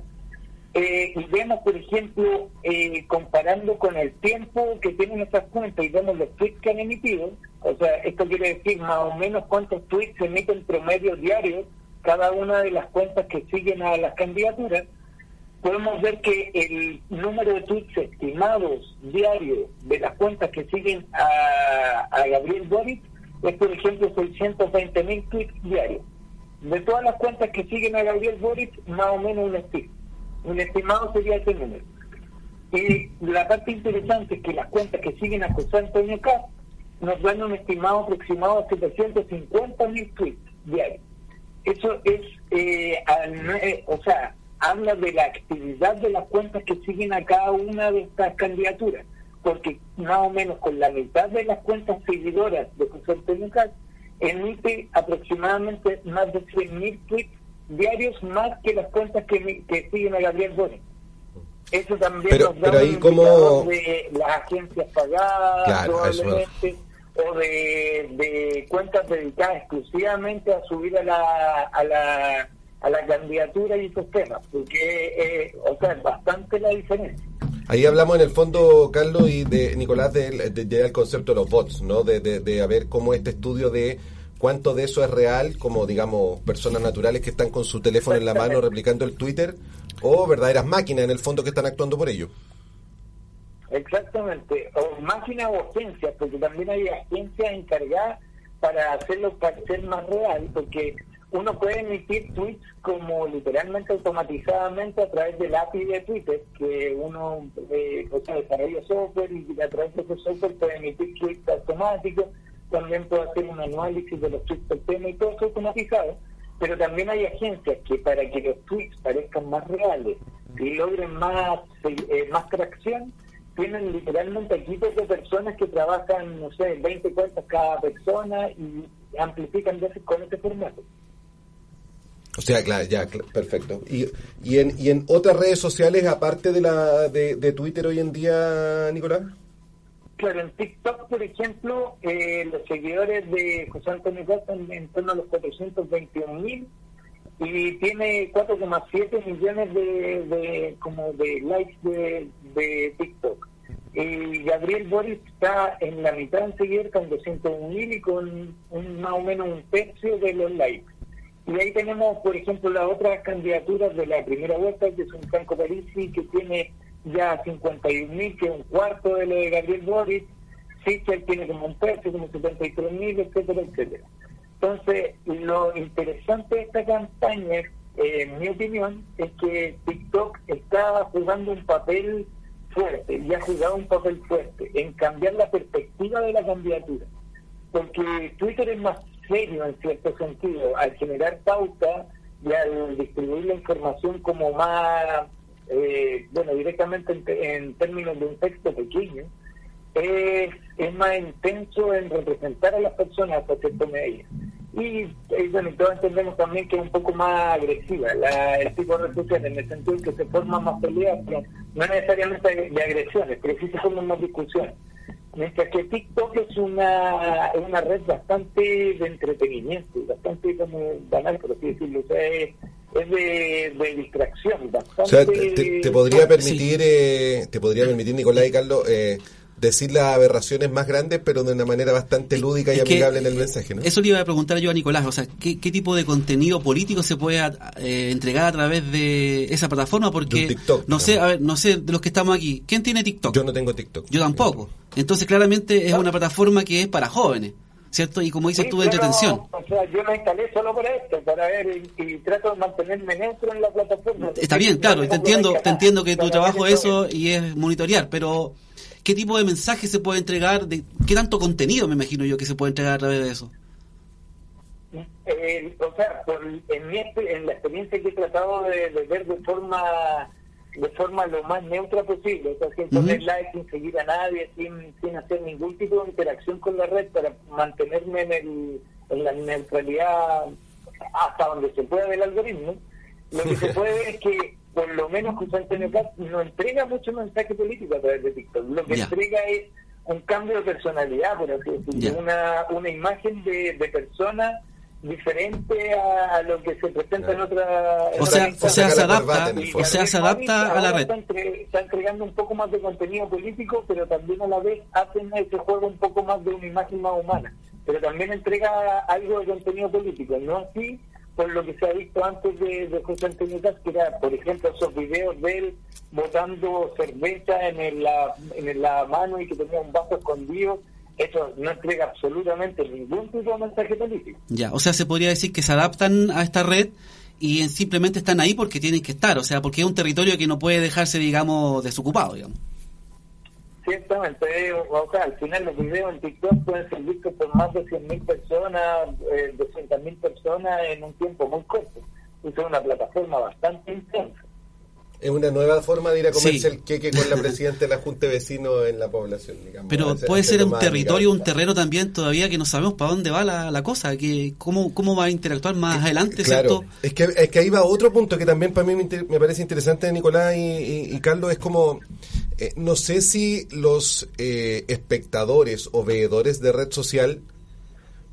eh, y vemos, por ejemplo, eh, comparando con el tiempo que tienen estas cuentas y vemos los tweets que han emitido, o sea, esto quiere decir más o menos cuántos tweets se emiten promedio diario cada una de las cuentas que siguen a las candidaturas, podemos ver que el número de tweets estimados diarios de las cuentas que siguen a, Gabriel Boric es, por ejemplo, 620 mil tweets diarios. De todas las cuentas que siguen a Gabriel Boric, más o menos un estimado. Un estimado sería ese número. Y la parte interesante es que las cuentas que siguen a José Antonio nos dan un estimado aproximado de 750 mil tweets diarios. Eso es, eh o sea, habla de la actividad de las cuentas que siguen a cada una de estas candidaturas, porque más o menos con la mitad de las cuentas seguidoras de José Antonio emite aproximadamente más de 100.000 tweets diarios más que las cuentas que, que siguen a Gabriel Boric. Eso también nos da un como... de las agencias pagadas, probablemente, o de, de cuentas dedicadas exclusivamente a subir a la, a la a la candidatura y esos temas, porque, eh, o sea, es bastante la diferencia. Ahí hablamos en el fondo, Carlos y de Nicolás, del de, concepto de los bots, ¿no? De, de, de ver cómo este estudio de cuánto de eso es real, como digamos personas naturales que están con su teléfono en la mano replicando el Twitter, o verdaderas máquinas en el fondo que están actuando por ello. Exactamente, o máquinas o agencias, porque también hay agencias encargadas para hacerlo parecer más real, porque uno puede emitir tweets como literalmente automatizadamente a través del API de Twitter, que uno eh, o sea, desarrolla software y a través de ese software puede emitir tweets automáticos, también puede hacer un análisis de los tweets del tema y todo eso automatizado, pero también hay agencias que para que los tweets parezcan más reales y logren más, eh, más tracción, tienen literalmente equipos de personas que trabajan, no sé, 20 cuentas cada persona y amplifican veces con este formato. O sea, claro, ya, perfecto. Y, y, en, y en otras redes sociales, aparte de la de, Twitter hoy en día, Nicolás. Claro, en TikTok, por ejemplo, eh, los seguidores de José Antonio Costa están en torno a los 421 mil y tiene 4,7 millones de, de, como de likes de, de TikTok. Y Gabriel Boris está en la mitad en seguir con 201 mil y con un, más o menos un tercio de los likes. Y ahí tenemos, por ejemplo, las otras candidaturas de la primera vuelta, que es un Franco Parisi, que tiene ya 51 mil, que es un cuarto de lo de Gabriel Boris, Sichel tiene como un tercio, como 73 mil, etcétera, etcétera. Entonces, lo interesante de esta campaña, en mi opinión, es que TikTok está jugando un papel fuerte, y ha jugado un papel fuerte en cambiar la perspectiva de la candidatura porque Twitter es más en cierto sentido, al generar pauta y al distribuir la información como más, eh, bueno, directamente en, términos de un texto pequeño, es, es más intenso en representar a las personas a cierto medio. Y, bueno, todos entendemos también que es un poco más agresiva la, el tipo de red social, en el sentido que se forman más peleas, pero no necesariamente de, agresiones, pero sí se forman más discusiones. Mientras que TikTok es una, una red bastante de entretenimiento, bastante como banal, por así decirlo. O sea, es, de, distracción. Bastante o sea, te, podría permitir, eh, te podría permitir, Nicolás y Carlos, eh, decir las aberraciones más grandes, pero de una manera bastante lúdica y amigable en el mensaje, ¿no? Eso le iba a preguntar yo a Nicolás, o sea, ¿qué, tipo de contenido político se puede eh, entregar a través de esa plataforma? Porque no sé, a ver, no sé de los que estamos aquí, ¿quién tiene TikTok? Yo no tengo TikTok. Yo tampoco. Entonces, claramente es una plataforma que es para jóvenes. ¿cierto? Y como dices tú, de entretención. O sea, yo lo instalé solo para esto, para ver y, trato de mantenerme neutro en la plataforma. Está bien, claro, te entiendo, te entiendo que tu trabajo es eso y es monitorear, pero qué tipo de mensaje se puede entregar, de qué tanto contenido me imagino yo que se puede entregar a través de eso. Eh, o sea, en, mi, en la experiencia que he tratado de, ver de forma de forma lo más neutra posible, o sea, sin poner like, sin seguir a nadie, sin, sin hacer ningún tipo de interacción con la red para mantenerme en, el, en la neutralidad hasta donde se pueda del algoritmo. Lo que se puede es que por lo menos José Antonio Cast no entrega mucho mensaje político a través de TikTok. Lo que entrega es un cambio de personalidad, por así decirlo, una, una imagen de, de persona diferente a, lo que se presenta en otra o sea, o sea se adapta o sea se adapta a la red. está, entregando un poco más de contenido político pero también a la vez hacen ese juego un poco más de una imagen más humana. Pero también entrega algo de contenido político no así por lo que se ha visto antes de, José Antonio que era, por ejemplo, esos videos de él botando cerveza en la, en la mano y que tenía un vaso escondido. Eso no entrega absolutamente ningún tipo de mensaje político. Ya, o sea, se podría decir que se adaptan a esta red y simplemente están ahí porque tienen que estar, o sea, porque es un territorio que no puede dejarse, digamos, desocupado, digamos. Ciertamente, o sea, al final los videos en TikTok pueden ser vistos por más de 100.000 personas, eh, 200.000 personas en un tiempo muy corto. Es una plataforma bastante intensa. Es una nueva forma de ir a comerse el queque con la presidenta de la Junta de Vecinos en la población, digamos. Pero puede ser un territorio, un terreno también todavía que no sabemos para dónde va la, cosa, que cómo, cómo va a interactuar más adelante, claro. Es que, es que ahí va otro punto que también para mí me, parece interesante, Nicolás y Carlos, es como eh, no sé si los eh, espectadores o veedores de red social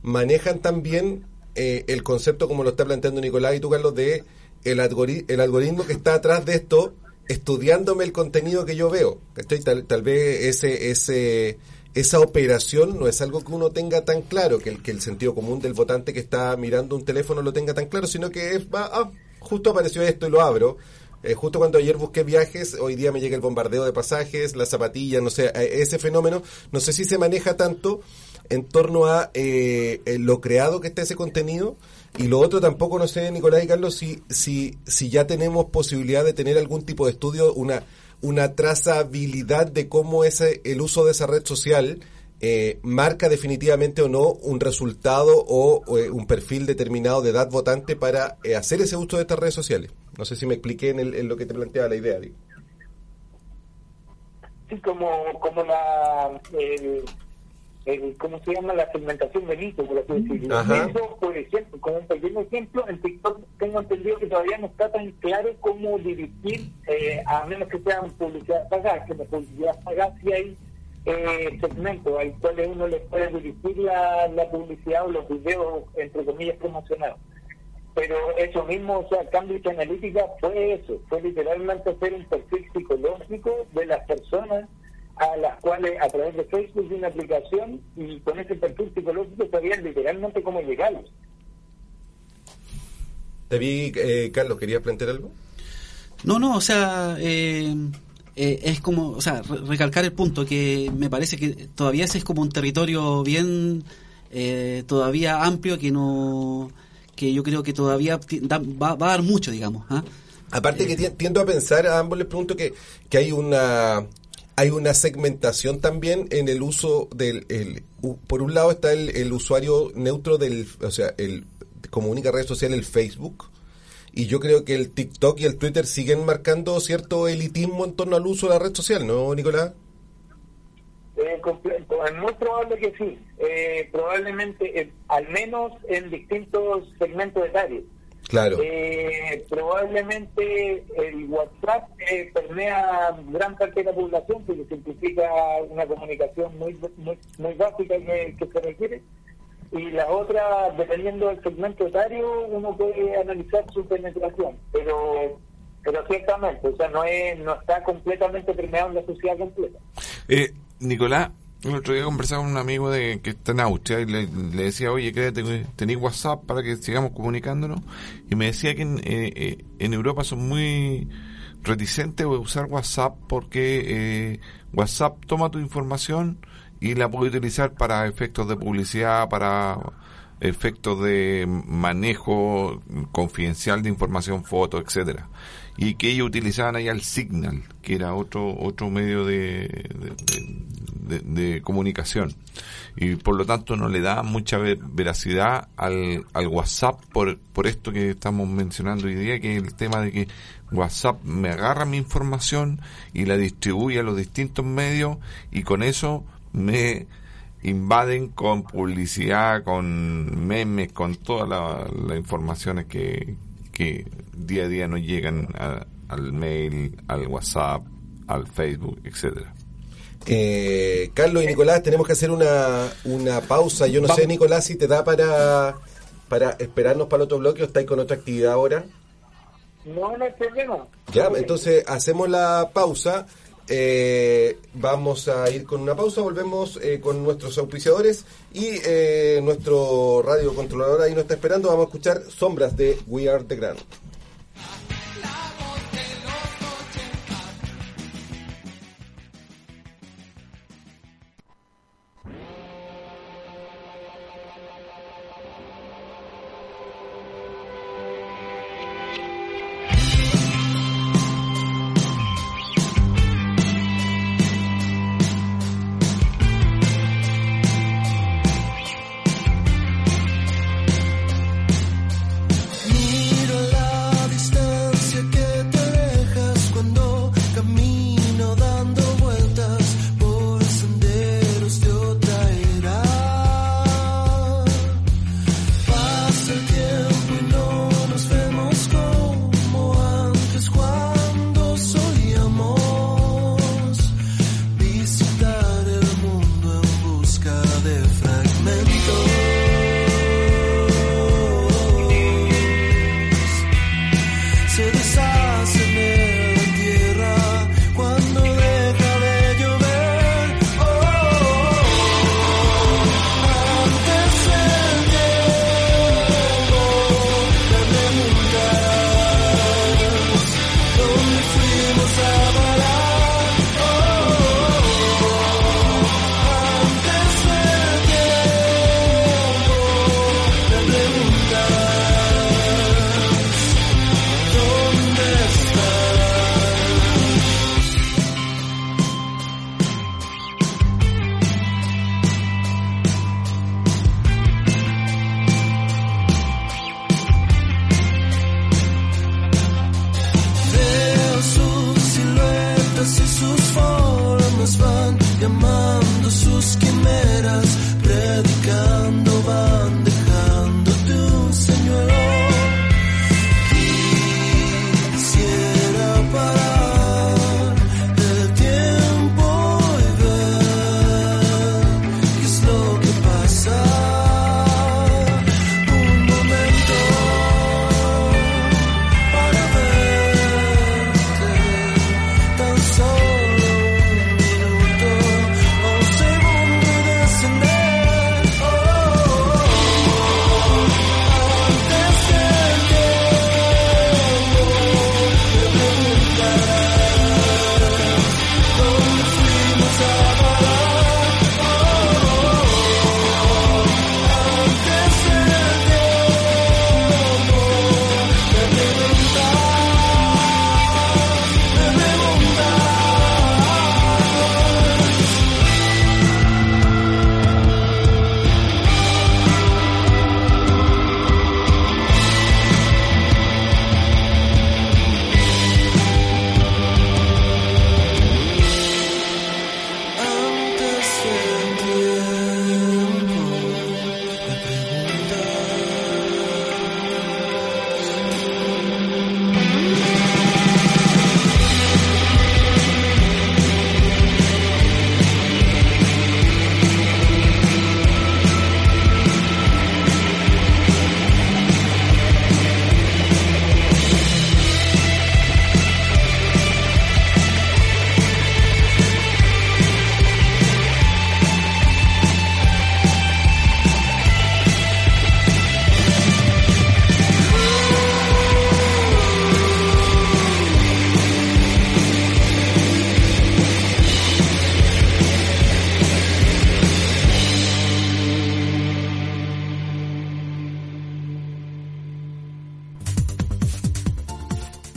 manejan también eh, el concepto como lo está planteando Nicolás y tú, Carlos, de el, el algoritmo que está atrás de esto, estudiándome el contenido que yo veo. Tal, tal vez ese, ese, esa operación no es algo que uno tenga tan claro, que el, que el sentido común del votante que está mirando un teléfono lo tenga tan claro, sino que es, va, ah, justo apareció esto y lo abro eh, justo cuando ayer busqué viajes, hoy día me llega el bombardeo de pasajes, las zapatillas, no sé, eh, ese fenómeno, no sé si se maneja tanto en torno a eh, lo creado que está ese contenido. Y lo otro tampoco, no sé, Nicolás y Carlos, si, si, si ya tenemos posibilidad de tener algún tipo de estudio, una, una trazabilidad de cómo ese, el uso de esa red social eh, marca definitivamente o no un resultado o, un perfil determinado de edad votante para eh, hacer ese uso de estas redes sociales. No sé si me expliqué en, lo que te planteaba la idea. Sí, como, como la... El, ¿cómo se llama? La segmentación de mito, por así decirlo. Eso, por ejemplo, como un pequeño ejemplo, en TikTok tengo entendido que todavía no está tan claro cómo dirigir, eh, a menos que sean publicidad pagada, que la publicidad pagada sí hay eh, segmento al cual uno le puede dirigir la, publicidad o los videos, entre comillas, promocionados. Pero eso mismo, o sea, Cambridge Analytica fue eso, fue literalmente hacer un perfil psicológico de las personas a las cuales a través de Facebook de una aplicación y con ese perfil psicológico sabían literalmente cómo llegarlos. David, eh, Carlos, ¿querías plantear algo? No, no, o sea, eh, eh, es como, o sea, recalcar el punto que me parece que todavía ese es como un territorio bien eh, todavía amplio que no que yo creo que todavía va, a dar mucho, digamos. ¿ah? Aparte que tiendo a pensar, a ambos les pregunto que, que hay una hay una segmentación también en el uso del... El, por un lado está el, el usuario neutro del... O sea, el como única red social el Facebook. Y yo creo que el TikTok y el Twitter siguen marcando cierto elitismo en torno al uso de la red social, ¿no, Nicolás? Eh, es muy probable que sí. Eh, probablemente, eh, al menos en distintos segmentos etarios. Claro. Eh, probablemente el WhatsApp eh, permea gran parte de la población porque simplifica una comunicación muy muy, muy básica que, que se requiere. Y la otra, dependiendo del segmento etario, uno puede analizar su penetración. Pero pero ciertamente, o sea, no, es, no está completamente permeado en la sociedad completa. Eh, Nicolás, el otro día conversaba con un amigo de que está en Austria y le, decía, oye, créate, tenéis WhatsApp para que sigamos comunicándonos. Y me decía que en, eh, eh, en Europa son muy reticentes a usar WhatsApp porque eh, WhatsApp toma tu información y la puede utilizar para efectos de publicidad, para efectos de manejo confidencial de información, fotos, etcétera y que ellos utilizaban allá el Signal, que era otro otro medio de, de, comunicación. Y por lo tanto no le da mucha veracidad al, al WhatsApp por, por esto que estamos mencionando hoy día, que es el tema de que WhatsApp me agarra mi información y la distribuye a los distintos medios y con eso me invaden con publicidad, con memes, con todas las informaciones que, que día a día nos llegan al mail, al WhatsApp, al Facebook, etcétera. Eh, Carlos y Nicolás, tenemos que hacer una, una pausa. Yo no sé, Nicolás, si te da para, para esperarnos para el otro bloque o estáis con otra actividad ahora. No, no hay problema. Ya, entonces hacemos la pausa. Eh, vamos a ir con una pausa, volvemos eh, con nuestros auspiciadores y eh, nuestro radio controlador ahí nos está esperando. Vamos a escuchar Sombras de We Are the Grand.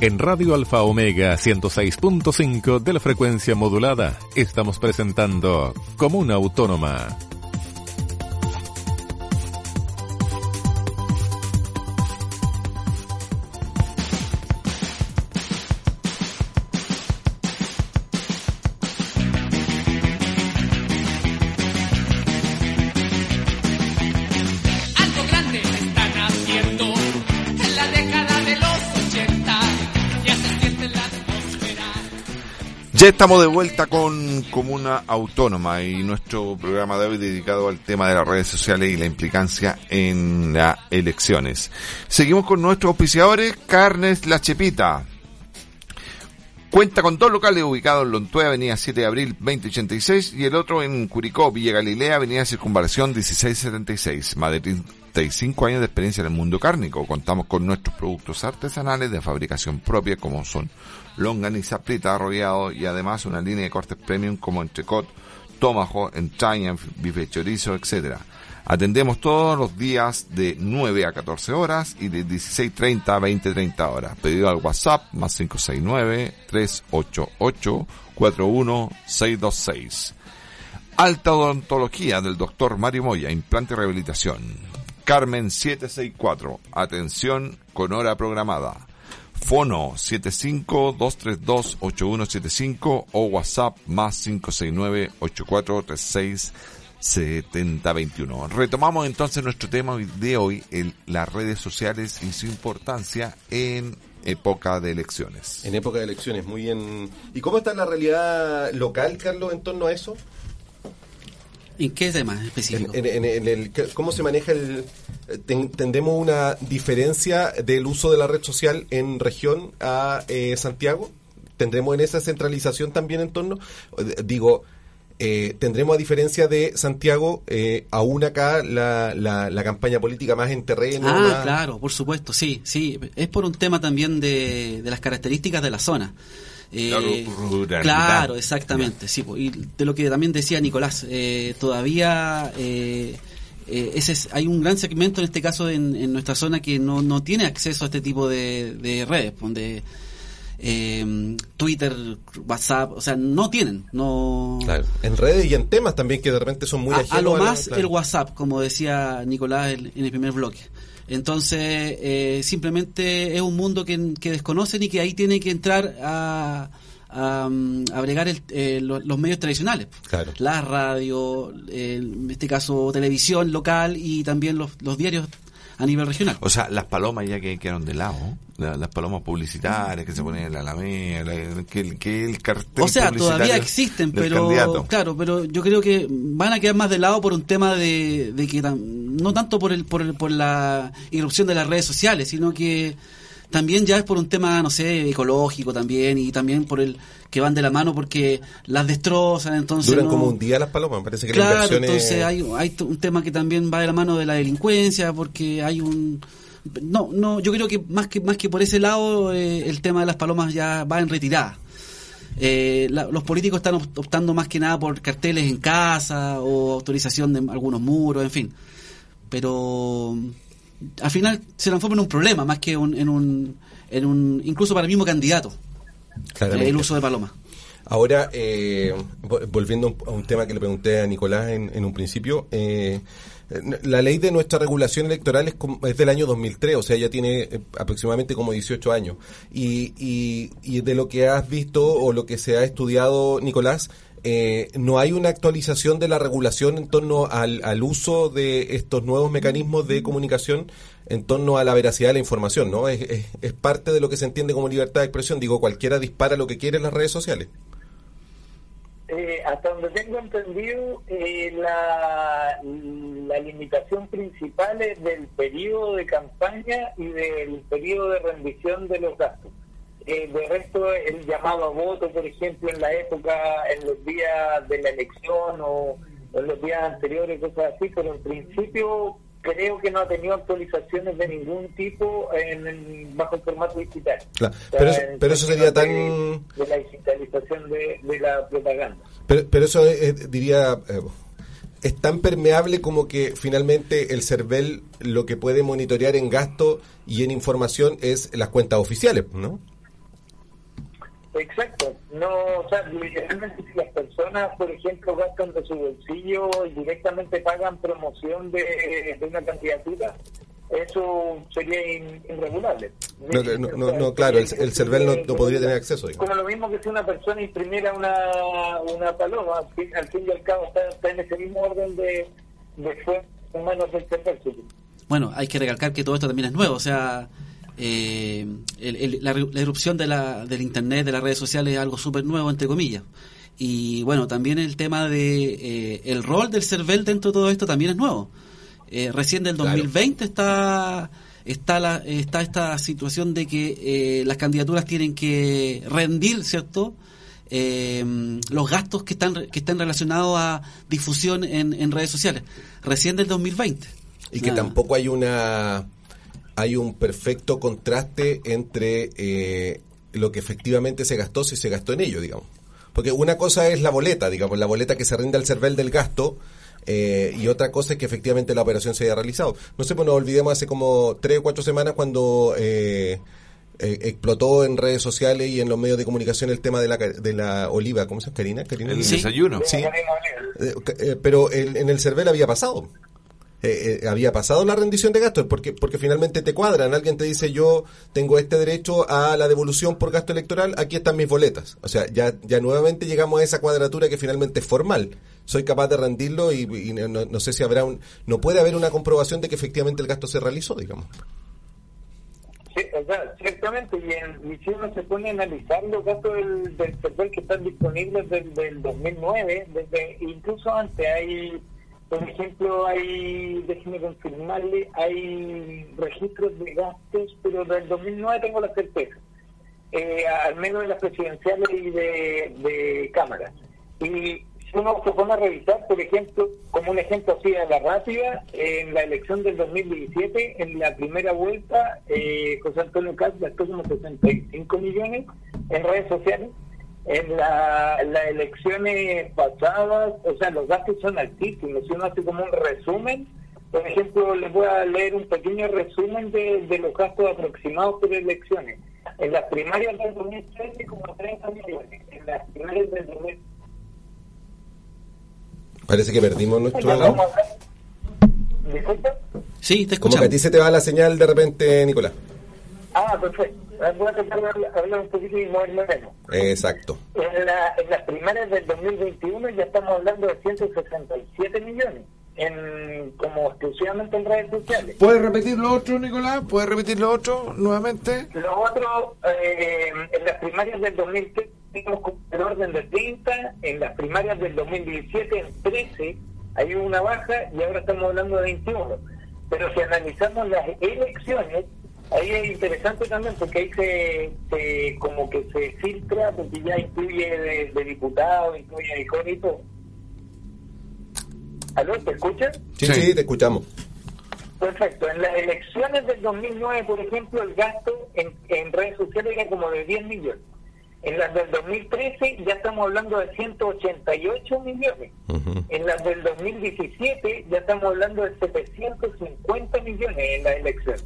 En Radio Alfa Omega 106.5 de la frecuencia modulada estamos presentando Comuna Autónoma. Ya estamos de vuelta con Comuna Autónoma y nuestro programa de hoy dedicado al tema de las redes sociales y la implicancia en las elecciones. Seguimos con nuestros auspiciadores, Carnes La Chepita. Cuenta con dos locales ubicados en Lontué, Avenida 7 de Abril 2086 y el otro en Curicó, Villa Galilea, Avenida Circunvalación 1676. Más de 35 años de experiencia en el mundo cárnico. Contamos con nuestros productos artesanales de fabricación propia como son longaniza, plita, arrollado y además una línea de cortes premium como entrecot, tomajo, entraña, bife chorizo, etcétera. Atendemos todos los días de 9 a 14 horas y de 16.30 a 20.30 horas. Pedido al WhatsApp más 569-388-41626. Alta odontología del doctor Mario Moya, implante y rehabilitación. Carmen 764, atención con hora programada. Fono 75-232-8175 o WhatsApp más 569-8436-7021. Retomamos entonces nuestro tema de hoy, el, las redes sociales y su importancia en época de elecciones. En época de elecciones, muy bien. ¿Y cómo está la realidad local, Carlos, en torno a eso? ¿En qué tema específico? en- en- en el- ¿Cómo se maneja el... ten- ¿Tendemos una diferencia del uso de la red social en región a eh, Santiago? ¿Tendremos en esa centralización también en torno? Digo, eh, ¿tendremos a diferencia de Santiago eh, aún acá la, la, la campaña política más en terreno? Ah, más- claro, por supuesto, sí, sí. Es por un tema también de, de las características de la zona. Eh, Claro, ruralidad. claro, exactamente, sí. Y de lo que también decía Nicolás, eh, todavía eh, eh, ese es- hay un gran segmento en este caso en, en nuestra zona que no, no tiene acceso a este tipo de, de redes, donde eh, Twitter, WhatsApp, o sea, no tienen, no. Claro, en redes y en temas también que de repente son muy a, a lo la- más claro. el WhatsApp, como decía Nicolás en, en el primer bloque. Entonces, eh, simplemente es un mundo que, que desconocen y que ahí tiene que entrar a, a, mm, a bregar el- eh, lo- los medios tradicionales. Claro. La radio, eh, en este caso televisión local y también los, los diarios a nivel regional. O sea, las palomas ya que quedaron de lado, la- las palomas publicitarias que se ponen en la alameda, la- que, el- que el cartel O sea, todavía existen, pero candidato. claro, pero yo creo que van a quedar más de lado por un tema de, de que no tanto por el, por el- por la irrupción de las redes sociales, sino que también ya es por un tema, no sé, ecológico también y también por el que van de la mano porque las destrozan, entonces Duran no- como un día las palomas, me parece que la Claro, inversión es- entonces hay, hay t- un tema que también va de la mano de la delincuencia, porque hay un... No, no, yo creo que más que más que por ese lado, eh, el tema de las palomas ya va en retirada. Eh, la- los políticos están op- optando más que nada por carteles en casa o autorización de algunos muros, en fin. Pero al final se transforma en un problema más que un- en, un, en un... incluso para el mismo candidato, Claramente. el uso de palomas. Ahora, eh, vo- volviendo a un- tema que le pregunté a Nicolás en, en un principio, eh, la ley de nuestra regulación electoral es, es del año 2003, o sea, ya tiene eh, aproximadamente como 18 años. Y, y, y de lo que has visto o lo que se ha estudiado, Nicolás, eh, no hay una actualización de la regulación en torno al, al uso de estos nuevos mecanismos de comunicación en torno a la veracidad de la información, ¿no? Es, es, parte de lo que se entiende como libertad de expresión. Digo, cualquiera dispara lo que quiere en las redes sociales. Eh, hasta donde tengo entendido, eh, la, la limitación principal es del periodo de campaña y del periodo de rendición de los gastos. Eh, de resto, el llamado a voto, por ejemplo, en la época, en los días de la elección o, o en los días anteriores, cosas así, pero en principio creo que no ha tenido actualizaciones de ningún tipo en, en- bajo el formato digital. Claro, O sea, pero eso- en pero eso sería tan- De, la digitalización de, de la propaganda. Pero, pero eso es, es, diría, eh, es tan permeable como que finalmente el CERVEL lo que puede monitorear en gasto y en información es las cuentas oficiales, ¿no? Exacto, no, o sea, literalmente si las personas, por ejemplo, gastan de su bolsillo y directamente pagan promoción de, de una candidatura, eso sería in- irregulable. No, no, no, no, claro, el, el CERVEL no, no podría tener acceso. digamos. Como lo mismo que si una persona imprimiera una, una paloma, al fin, al fin y al cabo está, está en ese mismo orden de, de fuerza en manos del CERVEL. Bueno, hay que recalcar que todo esto también es nuevo, o sea, eh, el- el- la, la irrupción de la, del Internet, de las redes sociales es algo súper nuevo, entre comillas. Y bueno, también el tema de eh, el rol del CERVEL dentro de todo esto también es nuevo. Eh, recién del Claro. 2020 está está la, está esta situación de que eh, las candidaturas tienen que rendir, ¿cierto? Eh, los gastos que están que están relacionados a difusión en, en redes sociales. Recién del 2020. Y que Ah. tampoco hay una hay un perfecto contraste entre eh, lo que efectivamente se gastó si se gastó en ello, digamos. Porque una cosa es la boleta, digamos, la boleta que se rinde al CERVEL del gasto, eh, y otra cosa es que efectivamente la operación se haya realizado. No sé, pues nos olvidemos hace como tres o cuatro semanas cuando eh, eh, explotó en redes sociales y en los medios de comunicación el tema de la, ca- de la oliva, ¿cómo se llama? Karina? ¿Karina? El Sí. desayuno. Sí. Eh, eh, pero el- en el CERVEL había pasado. Eh, eh, había pasado la rendición de gastos porque porque finalmente te cuadran. Alguien te dice yo tengo este derecho a la devolución por gasto electoral aquí están mis boletas. O sea ya ya nuevamente llegamos a esa cuadratura que finalmente es formal. Soy capaz de rendirlo y, no, no sé si habrá un no puede haber una comprobación de que efectivamente el gasto se realizó digamos. Sí, o sea, ciertamente, y, en, y si se pone a analizar los gastos del, del que están disponibles desde el 2009, desde incluso antes hay, por ejemplo, hay, déjeme confirmarle, hay registros de gastos, pero del 2009 tengo la certeza, eh, al menos de las presidenciales y de, de cámaras. Y si uno se pone a revisar, por ejemplo, como un ejemplo así a la rápida, en la elección del 2017, en la primera vuelta, eh, José Antonio Caz gastó como 65 millones en redes sociales. En la- las elecciones pasadas, o sea, los gastos son altísimos. Si uno hace como un resumen, por ejemplo, les voy a leer un pequeño resumen de, de los gastos aproximados por elecciones. En las primarias del 2013, como 30 millones. En las primarias del 2013, parece que perdimos nuestro lado ¿Disculpa? Sí, te como que a escuchamos. ti se te va la señal de repente Nicolás Ah, perfecto. Voy a tratar de hablar, un poquito y moverme menos. exacto En, la, en las primarias del 2021 ya estamos hablando de 167 millones, en como exclusivamente en redes sociales. ¿Puedes repetir lo otro, Nicolás? ¿Puedes repetir lo otro nuevamente? Lo otro, eh, en las primarias del 2003 tenemos el orden de 30, en las primarias del 2017 en 13 hay una baja y ahora estamos hablando de 21. Pero si analizamos las elecciones, ahí es interesante también porque ahí se, se- como que se filtra, porque ya incluye de, de diputados, incluye de ICON y todo. ¿Aló? ¿Te escuchan? sí, Sí. sí te escuchamos Perfecto. En las elecciones del 2009, por ejemplo, el gasto en, en redes sociales era como de 10 millones. En las del 2013 ya estamos hablando de 188 millones. Ujú. En las del 2017 ya estamos hablando de 750 millones en las elecciones.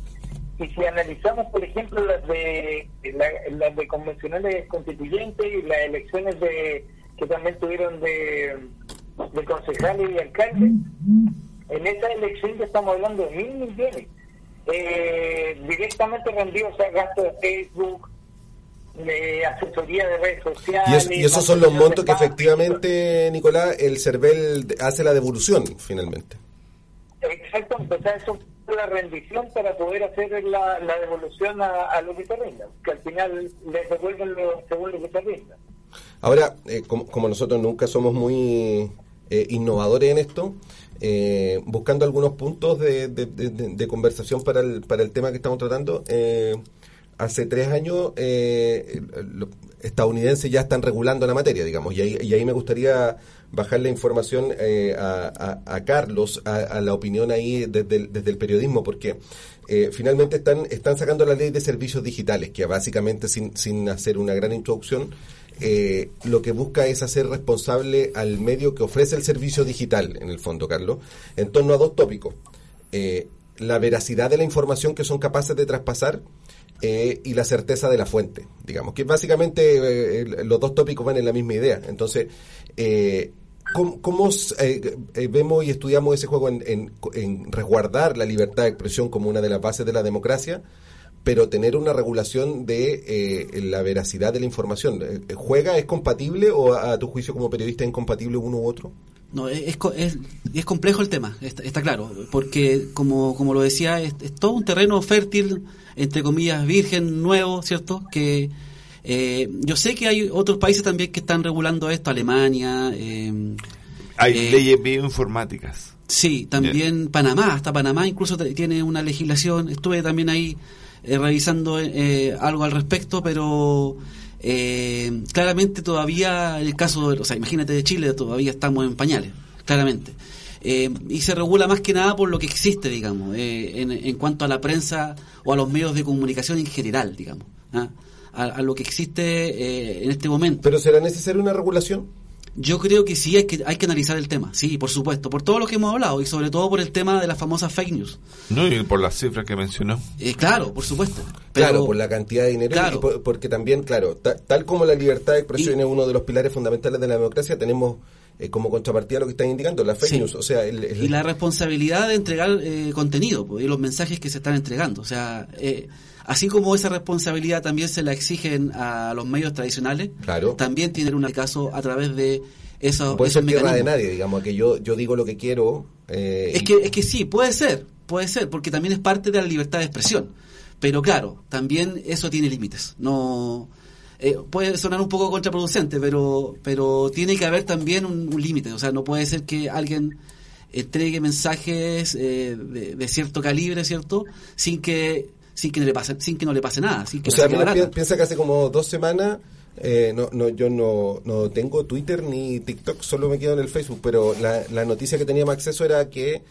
Y si analizamos, por ejemplo, las de la- las de convencionales constituyentes y las elecciones de que también tuvieron de, de concejales y alcaldes, en esa elección ya estamos hablando de mil millones. Eh, directamente rendidos a gastos de Facebook, de asesoría de redes sociales. Y, es- y esos son los montos que efectivamente, Nicolás, el CERVEL hace la devolución finalmente. Exacto, empezar eso la rendición para poder hacer la, devolución a, a lo que te rinda, que al final les devuelven lo, según lo que te rinda. Ahora, eh, como, como nosotros nunca somos muy eh, innovadores en esto, eh, buscando algunos puntos de conversación para el, para el tema que estamos tratando, eh, hace tres años eh, los estadounidenses ya están regulando la materia, digamos, y ahí, y ahí me gustaría bajar la información eh, a, Carlos, a, la opinión ahí desde el, desde el periodismo, porque eh, finalmente están, están sacando la ley de servicios digitales, que básicamente sin, sin hacer una gran introducción, eh, lo que busca es hacer responsable al medio que ofrece el servicio digital, en el fondo, Carlos, en torno a dos tópicos. Eh, la veracidad de la información que son capaces de traspasar y la certeza de la fuente, digamos, que básicamente los dos tópicos van en la misma idea. Entonces, eh, ¿cómo, eh, eh, vemos y estudiamos ese juego en, en- en resguardar la libertad de expresión como una de las bases de la democracia? pero tener una regulación de eh, la veracidad de la información. Eh, ¿Juega, es compatible o a, tu juicio como periodista es incompatible uno u otro? No, es, es- es complejo el tema, está, está claro, porque como, como lo decía, es, es todo un terreno fértil, entre comillas, virgen, nuevo, ¿cierto? Que eh, yo sé que hay otros países también que están regulando esto, Alemania, eh, Hay Eh, leyes bioinformáticas. Sí, también Panamá, hasta Panamá incluso tiene una legislación. Estuve también ahí eh, revisando eh, algo al respecto, pero eh, claramente todavía en el caso, o sea, imagínate de Chile, todavía estamos en pañales, claramente. Eh, y se regula más que nada por lo que existe, digamos, eh, en, en cuanto a la prensa o a los medios de comunicación en general, digamos, ¿ah? A, a lo que existe eh, en este momento. ¿Pero será necesaria una regulación? Yo creo que sí hay que, hay que analizar el tema, sí, por supuesto, por todo lo que hemos hablado y sobre todo por el tema de las famosas fake news. No, y por las cifras que mencionó. Eh, claro, por supuesto. Pero, claro, por la cantidad de dinero Claro. y por- porque también, claro, ta- tal como la libertad de expresión Y- es uno de los pilares fundamentales de la democracia, tenemos eh, como contrapartida lo que están indicando, las fake Sí. news. O sea, el- el- y la responsabilidad de entregar eh, contenido pues, y los mensajes que se están entregando. O sea, eh, así como esa responsabilidad también se la exigen a los medios tradicionales, Claro. también tienen un caso a través de esos, no puede ser tierra de nadie, digamos, que yo, yo digo lo que quiero. eh, Es que, es que sí, puede ser, puede ser, porque también es parte de la libertad de expresión. Pero claro, también eso tiene límites. No eh, puede sonar un poco contraproducente, pero pero tiene que haber también un, un límite. O sea, no puede ser que alguien entregue mensajes eh, de, de cierto calibre, cierto, sin que sin que no le pase sin que no le pase nada, sin que O sea, mira, piensa que hace como dos semanas, eh, no, no, yo no, no tengo Twitter ni TikTok, solo me quedo en el Facebook, pero la, la noticia que teníamos acceso era que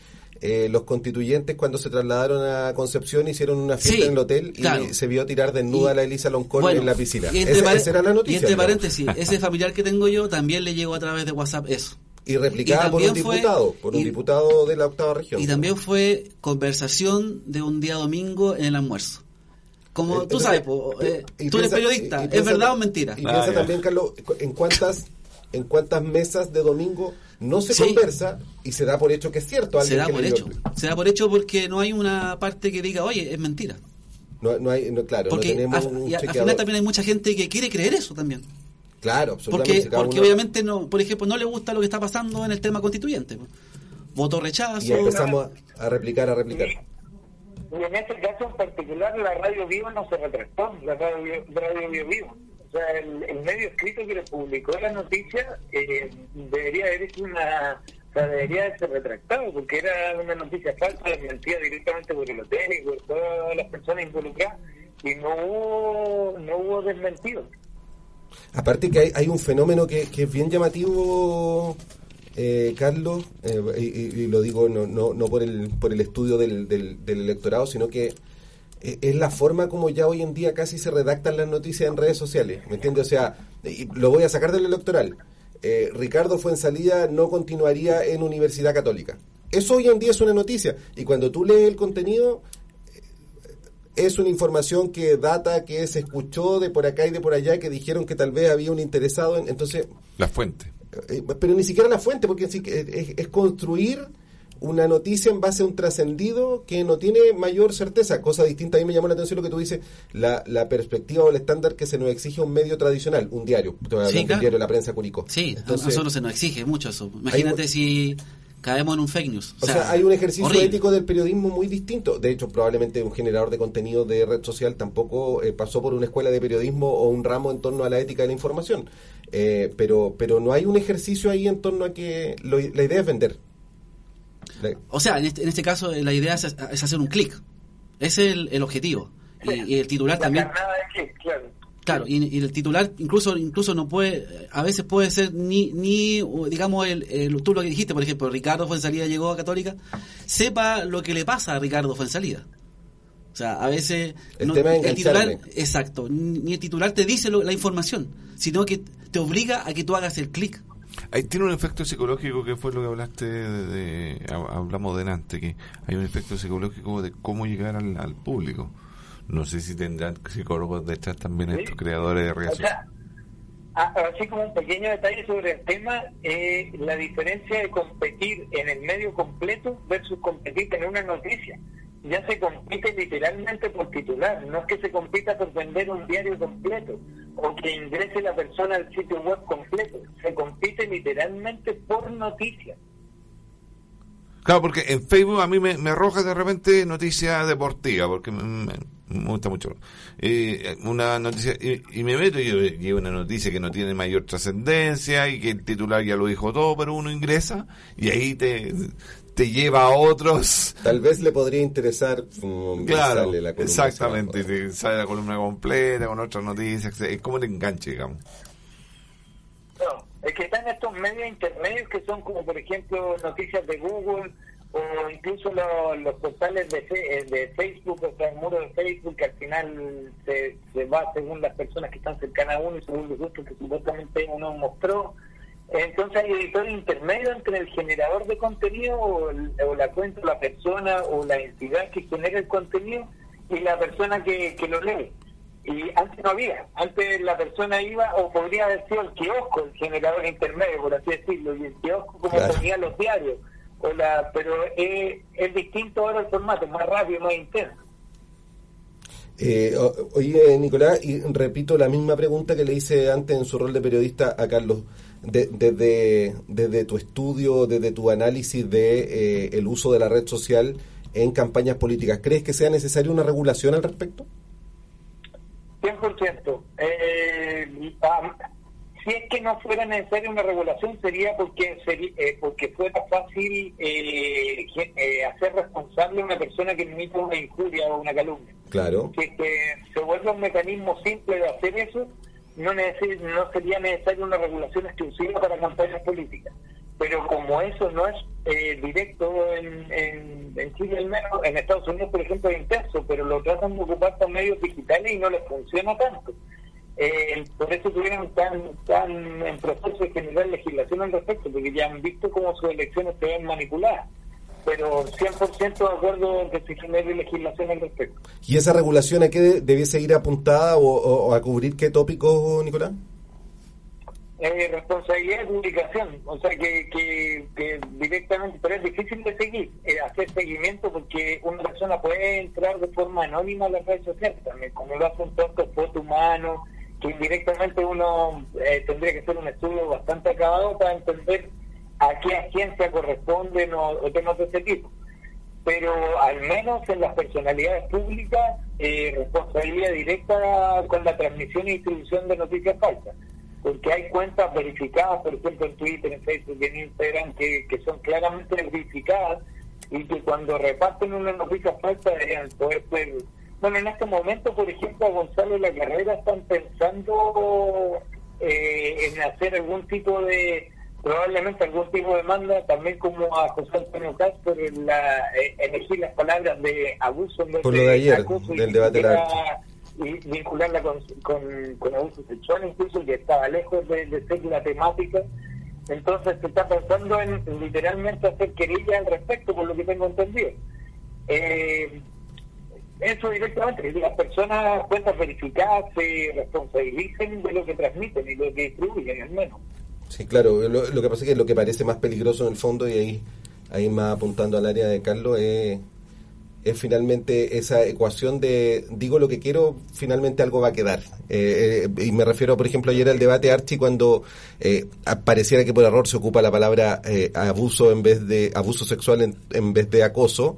eh, los constituyentes cuando se trasladaron a Concepción hicieron una fiesta Sí, en el hotel y claro. se vio tirar desnuda Y- a la Elisa Loncón Bueno, en la piscina. Y entre, Esa, era la noticia. y entre paréntesis, ese familiar que tengo yo también le llegó a través de WhatsApp eso. Y replicada y por un fue- diputado, por un y- diputado de la octava región. Y también fue conversación de un día domingo en el almuerzo. Como Eh, tú entonces, sabes, po, eh, tú eres piensa- periodista, y- y ¿es verdad o mentira? Y Ah, piensa ya. también, Carlos, en cuántas en cuántas mesas de domingo no se Sí. conversa y se da por hecho que es cierto. Se alguien da que por hecho. Se da por hecho porque no hay una parte que diga, oye, es mentira. No, no hay, no, claro, Porque no tenemos al- un y al chequeador. final también hay mucha gente que quiere creer eso también. Claro, absolutamente. Porque, cada porque uno- obviamente, no por ejemplo, no le gusta lo que está pasando en el tema constituyente. Voto rechazo. Y empezamos a, a replicar, a replicar. Y en este caso en particular, la radio viva no se retractó, la radio, radio Bio Vivo. O sea, el, el medio escrito que le publicó la noticia eh, debería haber hecho una. O sea, debería haberse retractado, porque era una noticia falsa, desmentida directamente por el hotel y por todas las personas involucradas, y no hubo, no hubo desmentido. Aparte que hay, hay un fenómeno que, es bien llamativo, eh, Carlos, eh, y, lo digo no, no, no por, el, por el estudio del, del, electorado, sino que eh, es la forma como ya hoy en día casi se redactan las noticias en redes sociales, ¿me entiendes? O sea, lo voy a sacar del electoral. Eh, Ricardo Fuensalida no continuaría en Universidad Católica. Eso hoy en día es una noticia. Y cuando tú lees el contenido, es una información que data, que se escuchó de por acá y de por allá, que dijeron que tal vez había un interesado en... Entonces, La fuente. eh, pero ni siquiera la fuente, porque sí que es, es construir una noticia en base a un trascendido que no tiene mayor certeza, cosa distinta. A mí me llamó la atención lo que tú dices, la, la perspectiva o el estándar que se nos exige a un medio tradicional, un diario, Sí, claro. diario La Prensa Curicó. Sí, a Entonces, nosotros se nos exige mucho eso. Imagínate Hay- si caemos en un fake news. O sea, hay un ejercicio horrible. ético del periodismo muy distinto. De hecho, probablemente un generador de contenido de red social tampoco eh, pasó por una escuela de periodismo o un ramo en torno a la ética de la información. Eh, pero, pero no hay un ejercicio ahí en torno a que lo- la idea es vender. La- O sea, en este, en este caso la idea es, es hacer un clic. Ese es el, el objetivo. Y, y el titular La también. carnada de que, claro. Claro, y, y el titular incluso incluso no puede, a veces puede ser ni, ni digamos, el, el- tú lo que dijiste, por ejemplo, Ricardo Fuensalida llegó a Católica, sepa lo que le pasa a Ricardo Fuensalida. O sea, a veces El es el titular, exacto, ni el titular te dice lo- la información, sino que te obliga a que tú hagas el clic. Ahí tiene un efecto psicológico que fue lo que hablaste de, de- ha- hablamos delante, que hay un efecto psicológico de cómo llegar al, al público. No sé si tendrán psicólogos detrás también Sí. estos creadores de O redes sea, a- así como un pequeño detalle sobre el tema, eh, la diferencia de competir en el medio completo versus competir en una noticia. Ya se compite literalmente por titular, no es que se compita por vender un diario completo o que ingrese la persona al sitio web completo, se compite literalmente por noticia. Claro, porque en Facebook a mí me, me arroja de repente noticia deportiva, porque me, me- me gusta mucho. Eh, una noticia, y, y me meto y yo llevo una noticia que no tiene mayor trascendencia y que el titular ya lo dijo todo, pero uno ingresa y ahí te, te lleva a otros. Tal vez le podría interesar. Claro, sale la columna exactamente, te sale la columna completa con otras noticias, es como el enganche, digamos. No, es que están estos medios intermedios que son como por ejemplo noticias de Google o incluso lo- los portales de, eh, de Facebook, o sea, el muro de Facebook que al final se, se va según las personas que están cercanas a uno y según los gustos que supuestamente uno mostró. Entonces hay editores intermedios entre el generador de contenido o, el- o la cuenta, la persona o la entidad que genera el contenido y la persona que, que lo lee. Y antes no había, antes la persona iba o podría haber sido el kiosco, el generador intermedio, por así decirlo, y el kiosco como Claro. ponía los diarios. O la, pero es, es distinto ahora el formato, más rápido, más intenso. Eh, oye, Nicolás, y repito la misma pregunta que le hice antes en su rol de periodista a Carlos. De- desde, desde tu estudio, desde tu análisis de eh, el uso de la red social en campañas políticas, ¿crees que sea necesaria una regulación al respecto? 100%. Eh, si es que no fuera necesaria una regulación sería porque sería, eh, porque fuera fácil eh, eh, hacer responsable a una persona que emite una injuria o una calumnia. Claro. Si es que se vuelve un mecanismo simple de hacer eso, no, necesi- no sería necesaria una regulación exclusiva para campañas políticas. Pero como eso no es eh, directo en, en, en Chile, al menos en Estados Unidos, por ejemplo, es intenso, pero lo tratan de ocupar con medios digitales y no les funciona tanto. Eh, por eso tuvieron tan, tan en proceso de generar legislación al respecto, porque ya han visto cómo sus elecciones se ven manipuladas. Pero 100% de acuerdo en que se genere legislación al respecto. ¿Y esa regulación a qué de- debiese ir apuntada o, o- o a cubrir qué tópicos, Nicolás? Eh, responsabilidad de publicación, o sea que, que, que directamente, pero es difícil de seguir, eh, hacer seguimiento porque una persona puede entrar de forma anónima a las redes sociales también, como lo hace un tonto foto humano, que indirectamente uno eh, tendría que hacer un estudio bastante acabado para entender a qué agencia corresponden o, o temas de ese tipo. Pero al menos en las personalidades públicas, eh, responsabilidad directa con la transmisión y distribución de noticias falsas porque hay cuentas verificadas, por ejemplo en Twitter, en Facebook y en Instagram, que, que son claramente verificadas y que cuando reparten una noticia falsa deberían poder ser... Bueno, en este momento, por ejemplo, a Gonzalo La Carrera están pensando eh, en hacer algún tipo de, probablemente algún tipo de demanda, también como a José Antonio Castro, en la, eh, elegir las palabras de abuso en vez Por lo de ayer, acoso y del debate de la y vincularla con, con, con abuso sexual, incluso que estaba lejos de, de ser la temática. Entonces se está pensando en literalmente hacer querella al respecto, por lo que tengo entendido. Eh, eso directamente, las personas, cuentas verificadas, se responsabilicen de lo que transmiten y lo que distribuyen, al menos. Sí, claro. Lo, lo que pasa es que lo que parece más peligroso en el fondo, y ahí, ahí más apuntando al área de Carlos, es, es finalmente esa ecuación de digo lo que quiero, finalmente algo va a quedar. Eh, eh, y me refiero, por ejemplo, ayer al debate Archie cuando eh, pareciera que por error se ocupa la palabra eh, abuso en vez de abuso sexual en, en vez de acoso.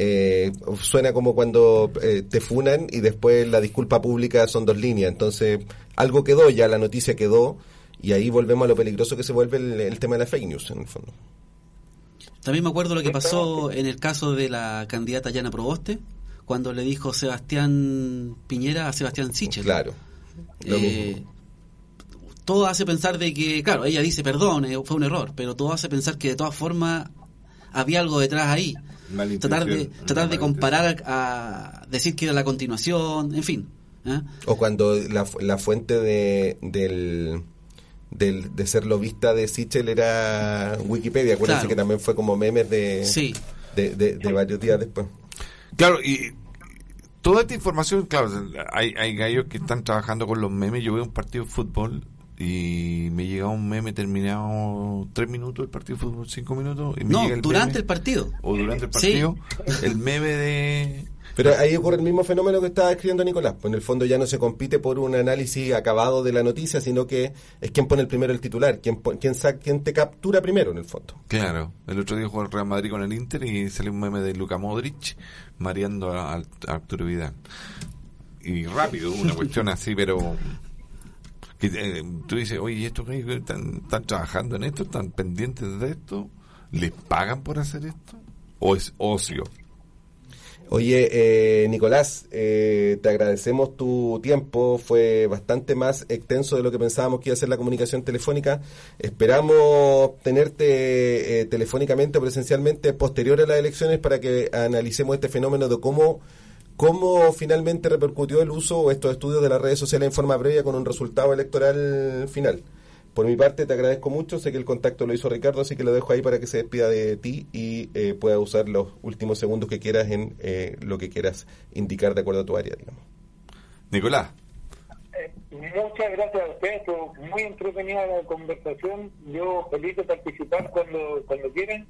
Eh, suena como cuando eh, te funan y después la disculpa pública son dos líneas. Entonces, algo quedó, ya la noticia quedó, y ahí volvemos a lo peligroso que se vuelve el, el tema de la fake news, en el fondo. También me acuerdo lo que pasó en el caso de la candidata Yana Proboste, cuando le dijo Sebastián Piñera a Sebastián Sichel. Claro. Lo Eh, mismo. todo hace pensar de que, claro, ella dice perdón, fue un error, pero todo hace pensar que de todas formas había algo detrás ahí. Tratar de, tratar de comparar a, a decir que era la continuación, en fin. ¿eh? O cuando la, la fuente de, del, del, de ser lobista de Sichel era Wikipedia. Acuérdense Claro. que también fue como memes de, Sí. de, de- de varios días después. Claro, y toda esta información, claro, hay, hay gallos que están trabajando con los memes. Yo veo un partido de fútbol y me llega un meme terminado tres minutos el partido de fútbol, cinco minutos. Y me No, llega el durante meme, el partido. O durante el Sí. partido, el meme de... Pero ahí ocurre el mismo fenómeno que estaba escribiendo Nicolás. Pues en el fondo ya no se compite por un análisis acabado de la noticia, sino que es quien pone el primero el titular, quien, pon- quien, sa- quien te captura primero en el fondo. Claro, el otro día jugó el Real Madrid con el Inter y salió un meme de Luka Modric mareando a, a Arturo Vidal. Y rápido, una cuestión así, pero... Que, eh, tú dices, oye, ¿y estos gallos están, están trabajando en esto? ¿Están pendientes de esto? ¿Les pagan por hacer esto? ¿O es ocio? Oye, eh, Nicolás, eh, te agradecemos tu tiempo. Fue bastante más extenso de lo que pensábamos que iba a ser la comunicación telefónica. Esperamos tenerte eh, telefónicamente o presencialmente posterior a las elecciones para que analicemos este fenómeno de cómo, cómo finalmente repercutió el uso o estos estudios de las redes sociales en forma previa con un resultado electoral final. Por mi parte, te agradezco mucho. Sé que el contacto lo hizo Ricardo, así que lo dejo ahí para que se despida de ti y eh, pueda usar los últimos segundos que quieras en eh, lo que quieras indicar de acuerdo a tu área, digamos. Nicolás, Eh, Muchas gracias a ustedes, estuvo muy entretenida la conversación. Yo feliz de participar cuando, cuando quieran.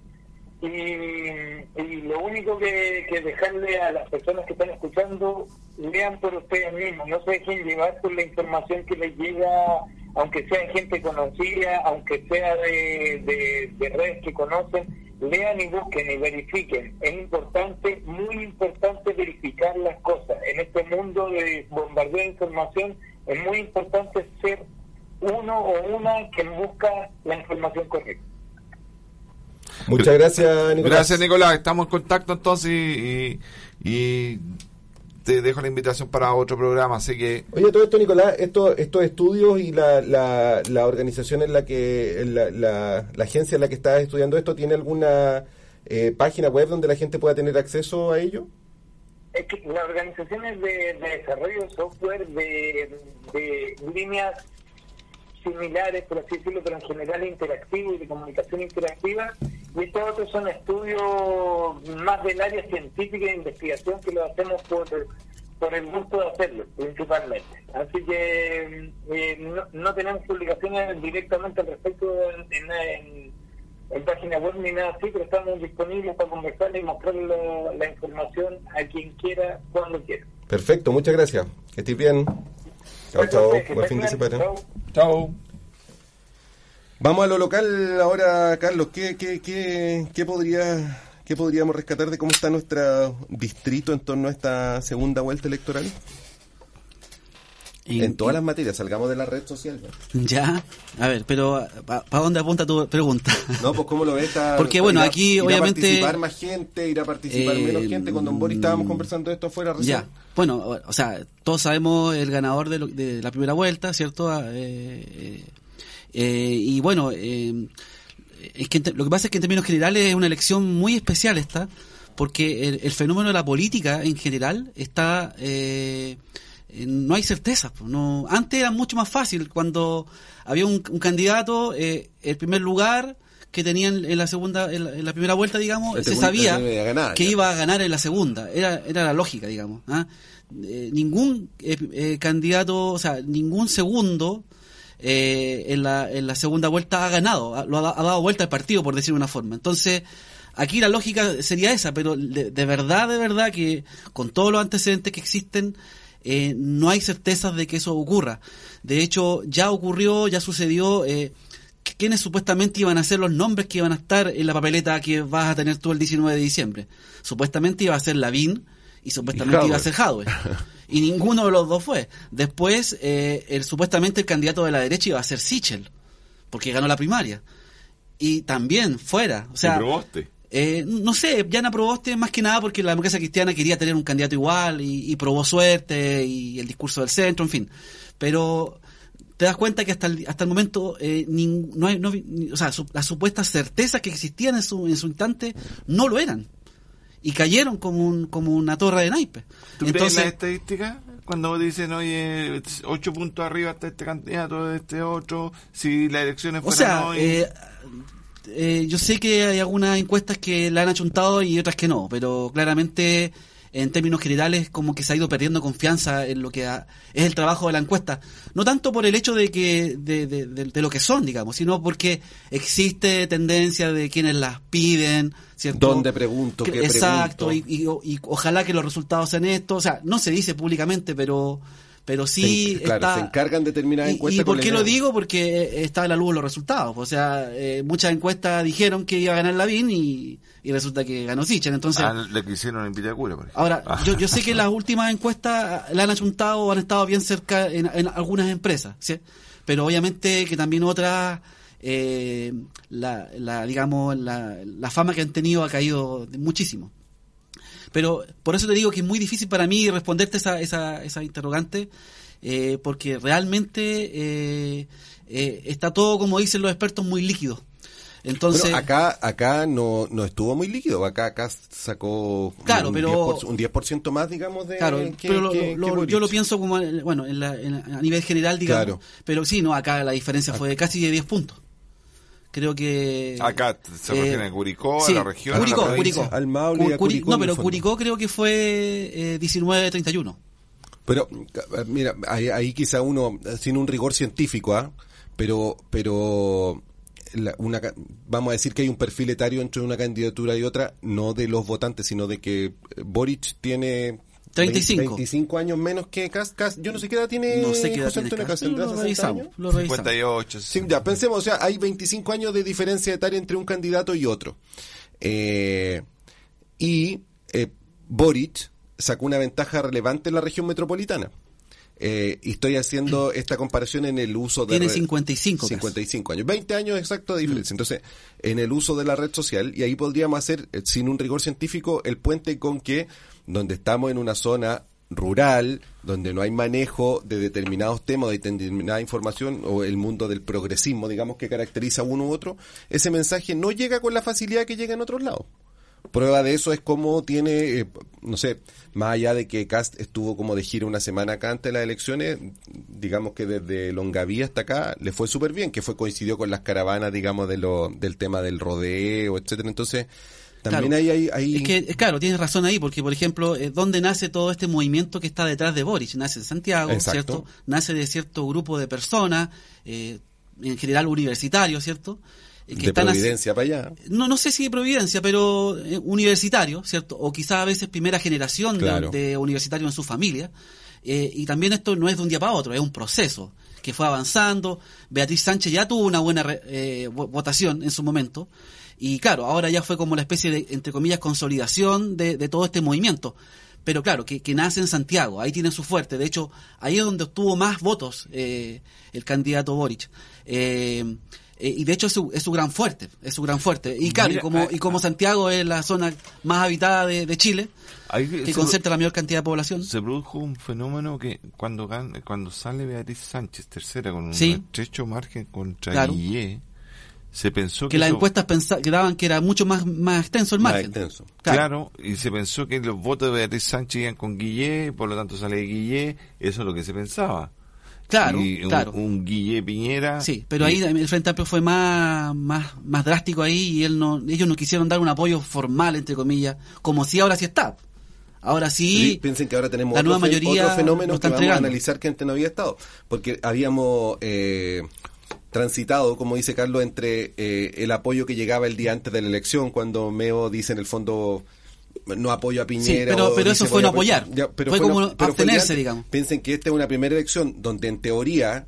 Y, y lo único que, dejarle a las personas que están escuchando, lean por ustedes mismos, no se dejen llevar por la información que les llega, aunque sea gente conocida, aunque sea de, de, de redes que conocen, lean y busquen y verifiquen. Es importante, muy importante verificar las cosas. En este mundo de bombardeo de información es muy importante ser uno o una que busca la información correcta. Muchas gracias, Nicolás. Gracias, Nicolás. Estamos en contacto entonces y, y te dejo la invitación para otro programa. Así que, Oye, todo esto, Nicolás, esto, estos estudios y la, la, la organización en la que, en la, la, la agencia en la que estás estudiando esto, ¿tiene alguna eh, página web donde la gente pueda tener acceso a ello? Es que las organizaciones de, de desarrollo de software de, de líneas similares, por así decirlo, pero en general interactivo y de comunicación interactiva, y estos otros son estudios más del área científica e investigación que lo hacemos por, por el gusto de hacerlo, principalmente. Así que eh, no, no tenemos publicaciones directamente al respecto en, en, en- en página web ni nada así, pero estamos disponibles para conversar y mostrarle la, la información a quien quiera, cuando quiera. Perfecto, muchas gracias. Que estés bien. Chao, chao. Buen fin de semana. Chao. Vamos a lo local ahora, Carlos. ¿Qué, qué, qué, qué, podría, ¿Qué podríamos rescatar de cómo está nuestro distrito en torno a esta segunda vuelta electoral? Y- en todas las materias, salgamos de la red social. ¿no? Ya, a ver, pero ¿para dónde apunta tu pregunta? No, pues cómo lo ves. Está- Porque, bueno, aquí, irá obviamente- a participar más gente, irá a participar Eh, menos gente. Con Don Boris estábamos conversando de esto afuera recién. Ya, bueno, o sea, todos sabemos el ganador de, lo- de la primera vuelta, ¿cierto? Ah, eh, eh, eh, y bueno, eh, es que lo que pasa es que en términos generales es una elección muy especial esta, porque el, el fenómeno de la política en general está... eh, no hay certezas. No, antes era mucho más fácil cuando había un, un candidato, eh, el primer lugar que tenían en la segunda, en la, en la primera vuelta, digamos, La se sabía que ya. iba a ganar en la segunda. Era, era la lógica, digamos. ¿ah? Eh, ningún eh, eh, candidato, o sea, ningún segundo eh, en, la, en la segunda vuelta ha ganado, ha, lo ha, da- ha dado vuelta al partido, por decir de una forma. Entonces, aquí la lógica sería esa, pero de, de verdad, de verdad que con todos los antecedentes que existen, eh, no hay certezas de que eso ocurra. De hecho, ya ocurrió, ya sucedió. Eh, ¿Quiénes supuestamente iban a ser los nombres que iban a estar en la papeleta que vas a tener tú el 19 de diciembre? Supuestamente iba a ser Lavín y supuestamente Y iba a ser Hadwe. Y ninguno de los dos fue. Después, eh, el, supuestamente el candidato de la derecha iba a ser Sichel, porque ganó la primaria. Y también fuera. O sea, eh, no sé, Yana Proboste más que nada porque la democracia cristiana quería tener un candidato igual y, y probó suerte y el discurso del centro, en fin. Pero te das cuenta que hasta el, hasta el momento eh, nin- no hay, no o sea, su- las supuestas certezas que existían en su, en su instante no lo eran. Y cayeron como, un, como una torre de naipes. ¿Tú ves Entonces, las estadísticas? Cuando dicen, oye, ocho puntos arriba está este candidato, este otro, si las elecciones O fueran sea, hoy... eh, eh, yo sé que hay algunas encuestas que la han achuntado y otras que no, pero claramente en términos generales como que se ha ido perdiendo confianza en lo que ha- es el trabajo de la encuesta. No tanto por el hecho de que de, de- de- de lo que son, digamos, sino porque existe tendencia de quienes las piden, ¿cierto? ¿Dónde pregunto? ¿Qué Exacto, pregunto? y, y- y ojalá que los resultados sean estos. O sea, no se dice públicamente, pero pero sí Se- claro, está... se encargan de terminar ¿Y, encuestas y por con qué lo digo? Porque eh, está a la luz los resultados. O sea, eh, muchas encuestas dijeron que iba a ganar Lavín y, y resulta que ganó Sichel. Entonces, Ah, le quisieron en Vitacura, por ejemplo. ahora, Ah. yo, yo sé que las últimas encuestas la han achuntado o han estado bien cerca en, en algunas empresas, ¿sí? Pero obviamente que también otras, eh, la, la, digamos, la, la fama que han tenido ha caído muchísimo. Pero por eso te digo que es muy difícil para mí responderte esa, esa, esa interrogante, eh, porque realmente eh, eh, está todo, como dicen los expertos, muy líquido. Entonces, acá, acá no, no estuvo muy líquido. Acá, acá sacó Claro, un, pero- 10%, un 10% más, digamos, de Claro, que- pero lo- que- lo- que Boric. yo lo pienso como, bueno, en la- en a nivel general, digamos. Claro. Pero sí, no, acá la diferencia fue de casi de 10 puntos. Creo que... Acá se eh, refiere a Curicó, sí, a la región, a Curicó, la. Curicó. Al Maule y a Curi- Curicó, No, pero. Curicó creo que fue eh, 19-31. Pero, mira, ahí, ahí quizá uno, sin un rigor científico, ¿ah? Pero, pero, la- una, vamos a decir que hay un perfil etario entre una candidatura y otra, no de los votantes, sino de que eh, Boric tiene 35. 25 años menos que Cast. Cast, yo no sé qué edad tiene No sé qué edad José tiene Antonio Cast, Cast, ¿tendrá Lo 60 revisamos, años? lo revisamos. 58. Sí, ya, pensemos, o sea, hay 25 años de diferencia etaria entre un candidato y otro. Eh, y eh, Boric sacó una ventaja relevante en la región metropolitana. Eh, y estoy haciendo esta comparación en el uso de... Tiene red- 55 casi. 55 años. 20 años exacto de diferencia. Entonces, en el uso de la red social, y ahí podríamos hacer, eh, sin un rigor científico, el puente con que, donde estamos en una zona rural, donde no hay manejo de determinados temas, de determinada información, o el mundo del progresismo, digamos, que caracteriza a uno u otro, ese mensaje no llega con la facilidad que llega en otros lados. Prueba de eso es como tiene, eh, no sé, más allá de que Cast estuvo como de gira una semana acá antes de las elecciones, digamos que desde Longaví hasta acá le fue súper bien, que fue coincidió con las caravanas, digamos, del tema del rodeo, etcétera. Entonces, también Claro. hay, Es que, eh, claro, tienes razón ahí, porque, por ejemplo, eh, ¿dónde nace todo este movimiento que está detrás de Boric? Nace en Santiago, Exacto. ¿cierto? Nace de cierto grupo de personas, eh, en general universitarios, ¿cierto? Eh, de haci- Providencia para allá. no, no sé si de Providencia, pero eh, universitario, ¿cierto? O quizá a veces primera generación de- Claro. de, universitario en su familia. Eh, y también esto no es de un día para otro, es un proceso que fue avanzando. Beatriz Sánchez ya tuvo una buena re- eh, vo- votación en su momento. Y claro, ahora ya fue como la especie de, entre comillas, consolidación de, de todo este movimiento. Pero claro, que, que nace en Santiago, ahí tiene su fuerte. De hecho, ahí es donde obtuvo más votos eh, el candidato Boric. Eh, eh, y de hecho es su, es su gran fuerte, es su gran fuerte. Y claro, Mira, y, como, ah, y como Santiago es la zona más habitada de, de Chile, Ahí que concentra la mayor cantidad de población. Se produjo un fenómeno que cuando cuando sale Beatriz Sánchez tercera con un Sí. estrecho margen contra Claro. Guillé, se pensó que, Que las eso- encuestas pensa- que daban que era mucho más, más extenso el Más margen. extenso. Claro. y se pensó que los votos de Beatriz Sánchez iban con Guillé, por lo tanto sale Guillé, eso es lo que se pensaba. Claro, y un, claro. un Guillé Piñera. Sí, pero y- ahí el Frente Amplio fue más, más, más drástico ahí y él no, ellos no quisieron dar un apoyo formal, entre comillas, como si ahora sí está. Ahora sí, Sí, piensen que ahora tenemos la nueva mayoría otro fenómeno que vamos a entregando. analizar que antes no había estado. Porque habíamos eh, transitado, como dice Carlos, entre eh, el apoyo que llegaba el día antes de la elección, cuando Meo dice en el fondo no apoyo a Piñera. pero- pero eso fue no apoyar. Ya, pero Fue como pero abstenerse, digamos. Piensen que esta es una primera elección donde en teoría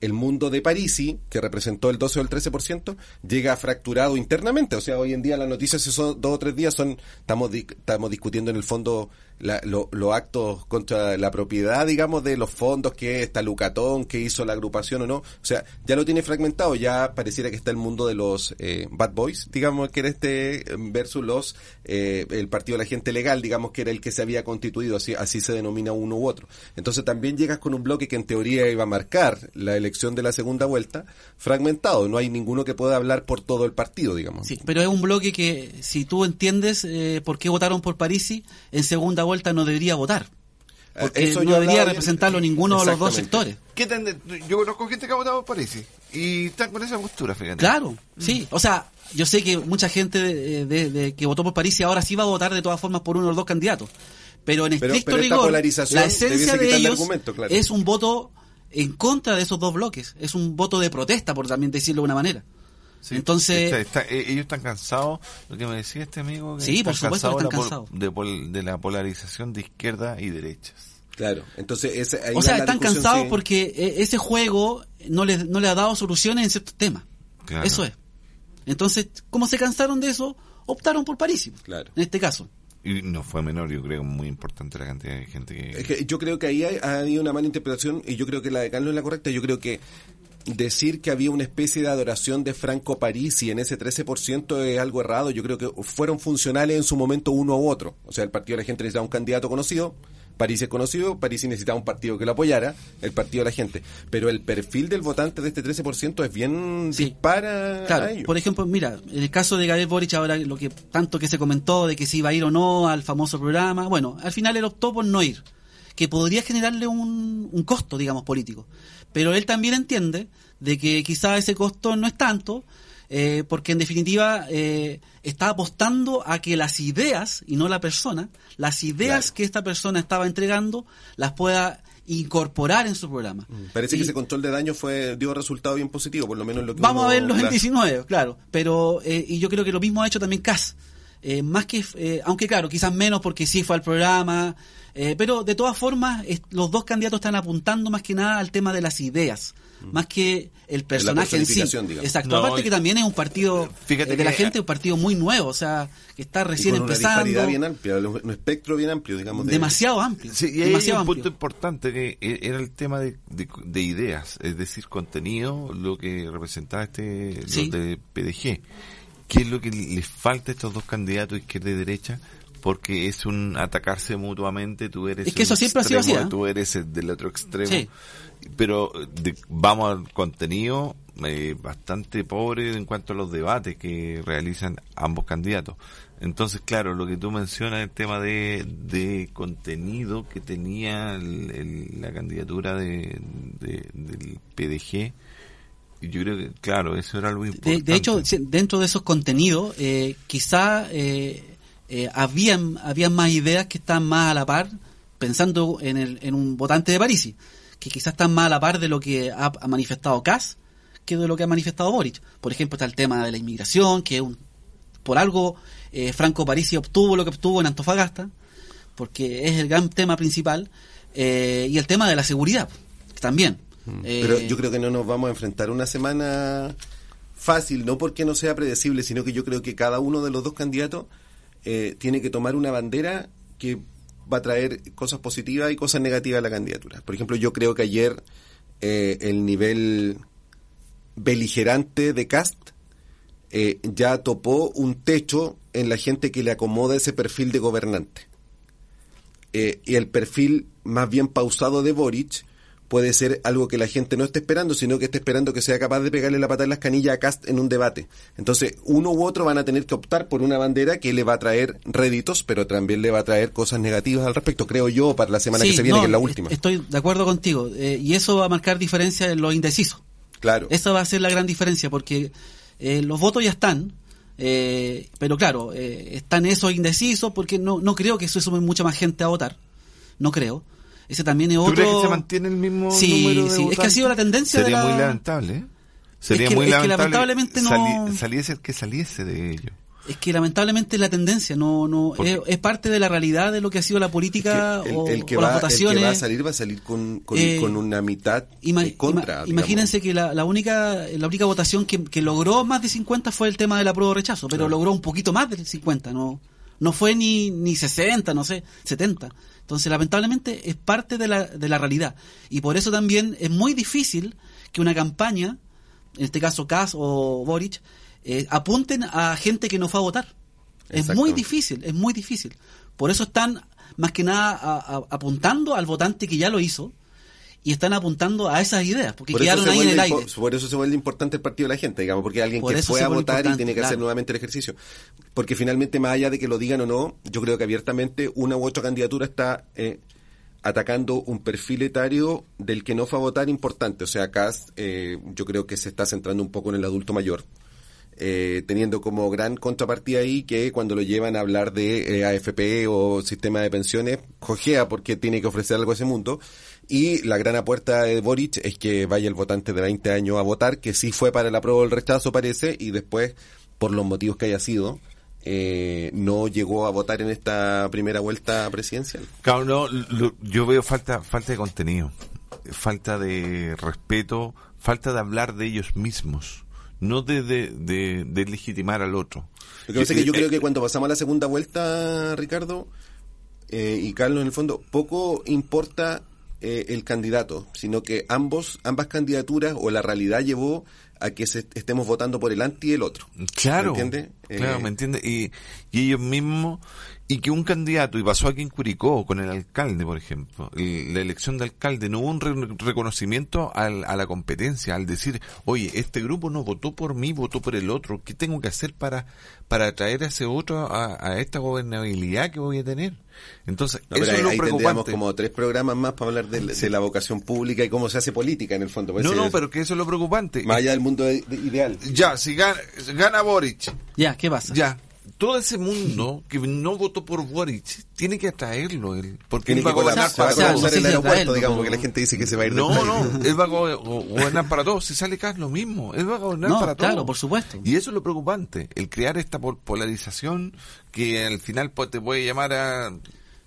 el mundo de Parisi, que representó el 12 o el 13%, llega fracturado internamente. O sea, hoy en día las noticias, esos dos o tres días, son estamos, estamos discutiendo en el fondo la- lo- los actos contra la propiedad, digamos, de los fondos, que está Lucatón, que hizo la agrupación o no. O sea, ya lo tiene fragmentado, ya pareciera que está el mundo de los eh, bad boys, digamos, que era este, versus los, eh, el partido de la gente legal, digamos, que era el que se había constituido, así, así se denomina uno u otro. Entonces también llegas con un bloque que en teoría iba a marcar la elección de la segunda vuelta, fragmentado, no hay ninguno que pueda hablar por todo el partido, digamos. Sí, pero es un bloque que, si tú entiendes eh, por qué votaron por Parisi, en segunda vuelta no debería votar. Porque Eso yo no debería representarlo ninguno de los dos sectores. ¿Qué tan- yo conozco gente que ha votado por París y están con esa postura, fíjate. Claro, sí. O sea, yo sé que mucha gente de, de- de- que votó por París y ahora sí va a votar de todas formas por uno de los dos candidatos. Pero en Pero- estricto pero rigor, polarización la esencia de ellos claro. es un voto en contra de esos dos bloques. Es un voto de protesta, por también decirlo de una manera. Sí, Entonces, está- está- eh, ellos están cansados, lo que me decía este amigo, que Sí, por supuesto cansados están de la cansados. de, la polarización de izquierda y derechas. Claro, entonces ese, ahí o sea, están cansados sí. porque eh, ese juego no le, no le ha dado soluciones en ciertos temas. Claro. Eso es. Entonces, como se cansaron de eso, optaron por París. Claro. En este caso. Y no fue menor, yo creo, muy importante la cantidad de gente que... Es que yo creo que ahí hay- ha habido una mala interpretación y yo creo que la de Carlos es la correcta. Yo creo que decir que había una especie de adoración de Franco Parisi en ese 13% es algo errado. Yo creo que fueron funcionales en su momento uno u otro. O sea, el partido de la gente necesitaba un candidato conocido, París es conocido, París necesitaba un partido que lo apoyara, el partido de la gente. Pero el perfil del votante de este 13% es bien Sí. dispara Claro, a por ejemplo, mira, en el caso de Gabriel Boric, ahora lo que tanto que se comentó de que si iba a ir o no al famoso programa, bueno, al final él optó por no ir, que podría generarle un, un costo, digamos, político. Pero él también entiende de que quizá ese costo no es tanto, eh, porque en definitiva eh, está apostando a que las ideas, y no la persona, las ideas Claro. que esta persona estaba entregando, las pueda incorporar en su programa. Parece que ese control de daño fue dio resultado bien positivo, por lo menos en lo que Vamos uno- a verlos claro. en 19, claro. Pero, eh, y yo creo que lo mismo ha hecho también Cas. Eh, más que, eh, aunque claro, quizás menos porque sí fue al programa, eh, pero de todas formas, es- los dos candidatos están apuntando más que nada al tema de las ideas, más que el personaje en sí. digamos. Exacto. No, Aparte y- que también es un partido Fíjate eh, de la gente, un partido muy nuevo, o sea, que está Y recién con una empezando. disparidad bien amplia, un espectro bien amplio, digamos. de- demasiado amplio. Sí, y ahí hay demasiado un punto amplio. importante que e- era el tema de, de- de ideas, es decir, contenido, lo que representaba este los de PDG. ¿Qué es lo que les falta a estos dos candidatos, izquierda y derecha? Porque es un atacarse mutuamente, tú eres Es que eso siempre ha sido extremo, así, ¿eh? Tú eres el del otro extremo. Sí. Pero de- vamos al contenido eh, bastante pobre en cuanto a los debates que realizan ambos candidatos. Entonces, claro, lo que tú mencionas, el tema de, de contenido que tenía el- el- la candidatura de, de- del PDG, yo creo que, claro, eso era algo importante. De, de hecho, dentro de esos contenidos, eh, quizá eh, eh, habían, habían más ideas que están más a la par, pensando en, el, en un votante de Parisi, que quizás están más a la par de lo que ha, ha manifestado Kass que de lo que ha manifestado Boric. Por ejemplo, está el tema de la inmigración, que es un, por algo eh, Franco Parisi obtuvo lo que obtuvo en Antofagasta, porque es el gran tema principal, eh, y el tema de la seguridad, también. Eh, Pero yo creo que no nos vamos a enfrentar una semana fácil, no porque no sea predecible, sino que yo creo que cada uno de los dos candidatos eh, tiene que tomar una bandera que va a traer cosas positivas y cosas negativas a la candidatura. Por ejemplo, yo creo que ayer eh, el nivel beligerante de Cast eh, ya topó un techo en la gente que le acomoda ese perfil de gobernante. Eh, y el perfil más bien pausado de Boric puede ser algo que la gente no esté esperando, sino que esté esperando que sea capaz de pegarle la patada en las canillas a Cast en un debate. Entonces, uno u otro van a tener que optar por una bandera que le va a traer réditos, pero también le va a traer cosas negativas al respecto, creo yo, para la semana que se viene, no, que es la última. Estoy de acuerdo contigo. eh, y eso va a marcar diferencia en los indecisos. Claro. Esa va a ser la gran diferencia porque eh, los votos ya están. eh, pero claro, están esos indecisos porque no, no creo que eso sume mucha más gente a votar. No creo. Ese también es ¿Tú otro. crees que se mantiene el mismo Sí, número de sí, es que ha sido la tendencia de Sería la- muy lamentable, ¿eh? Sería que- muy es que lamentable lamentablemente no- sali- saliese el que saliese de ello. Es que lamentablemente es la tendencia, no, no es, es parte de la realidad de lo que ha sido la política el, o, el que o va, las el que votaciones. va a salir va a salir con, con, Eh, con una mitad Ima- en contra. ima- digamos. imagínense que la, la única la única votación que, que logró más de 50 fue el tema del apruebo rechazo, pero Claro. logró un poquito más del 50, no no fue ni ni 60, no sé, 70. Entonces, lamentablemente es parte de la de la realidad y por eso también es muy difícil que una campaña, en este caso Kass o Boric, eh, apunten a gente que no fue a votar. Es muy difícil, es muy difícil. Por eso están más que nada a- a- apuntando al votante que ya lo hizo y están apuntando a esas ideas, porque Por quedaron ahí en el aire. por eso se vuelve importante el partido de la gente, digamos, porque alguien Por que fue a votar y tiene que hacer nuevamente el ejercicio. Porque finalmente, más allá de que lo digan o no, yo creo que abiertamente una u otra candidatura está eh, atacando un perfil etario del que no fue a votar importante. O sea, acá eh, yo creo que se está centrando un poco en el adulto mayor. eh, teniendo como gran contrapartida ahí que cuando lo llevan a hablar de eh, AFP o sistema de pensiones, cojea porque tiene que ofrecer algo a ese mundo. Y la gran apuesta de Boric es que vaya el votante de 20 años a votar, que sí fue para el apruebo o el rechazo parece, y después, por los motivos que haya sido, eh, no llegó a votar en esta primera vuelta presidencial. Claro, no, lo- yo veo falta, falta de contenido, falta de respeto, falta de hablar de ellos mismos, no de, de, de, de legitimar al otro. Lo que pasa es que yo Eh, creo que cuando pasamos a la segunda vuelta, Ricardo, eh, y Carlos, en el fondo, poco importa eh, el candidato, sino que ambos, ambas candidaturas o la realidad llevó a que se, estemos votando por el anti y el otro. Claro, ¿Me entiende? claro, Eh, ¿me entiende? Y, y ellos mismos, y que un candidato, y pasó aquí en Curicó con el alcalde, por ejemplo, el- la elección de alcalde, no hubo un re- reconocimiento al- a la competencia, al decir, oye, este grupo no votó por mí, votó por el otro, ¿qué tengo que hacer para, para atraer a ese otro a, a esta gobernabilidad que voy a tener? Entonces, no, eso ahí, es lo ahí tendríamos preocupante. como tres programas más para hablar de, de la vocación pública y cómo se hace política en el fondo. pues, No, no, es- pero que eso es lo preocupante. Más allá del mundo de- de- ideal. Ya, si gana, gana Boric, Ya, ¿qué pasa? Ya, todo ese mundo que no votó por Boric tiene que atraerlo él, porque Tiene él va a gobernar para todos. el si aeropuerto, digamos, porque la gente dice que se va a ir No, no, él va a go- go- gobernar para todos. Si sale Cas, lo mismo. Él va a gobernar No, para todos. claro, por supuesto. Y eso es lo preocupante, el crear esta pol- polarización que al final pues, te puede llamar a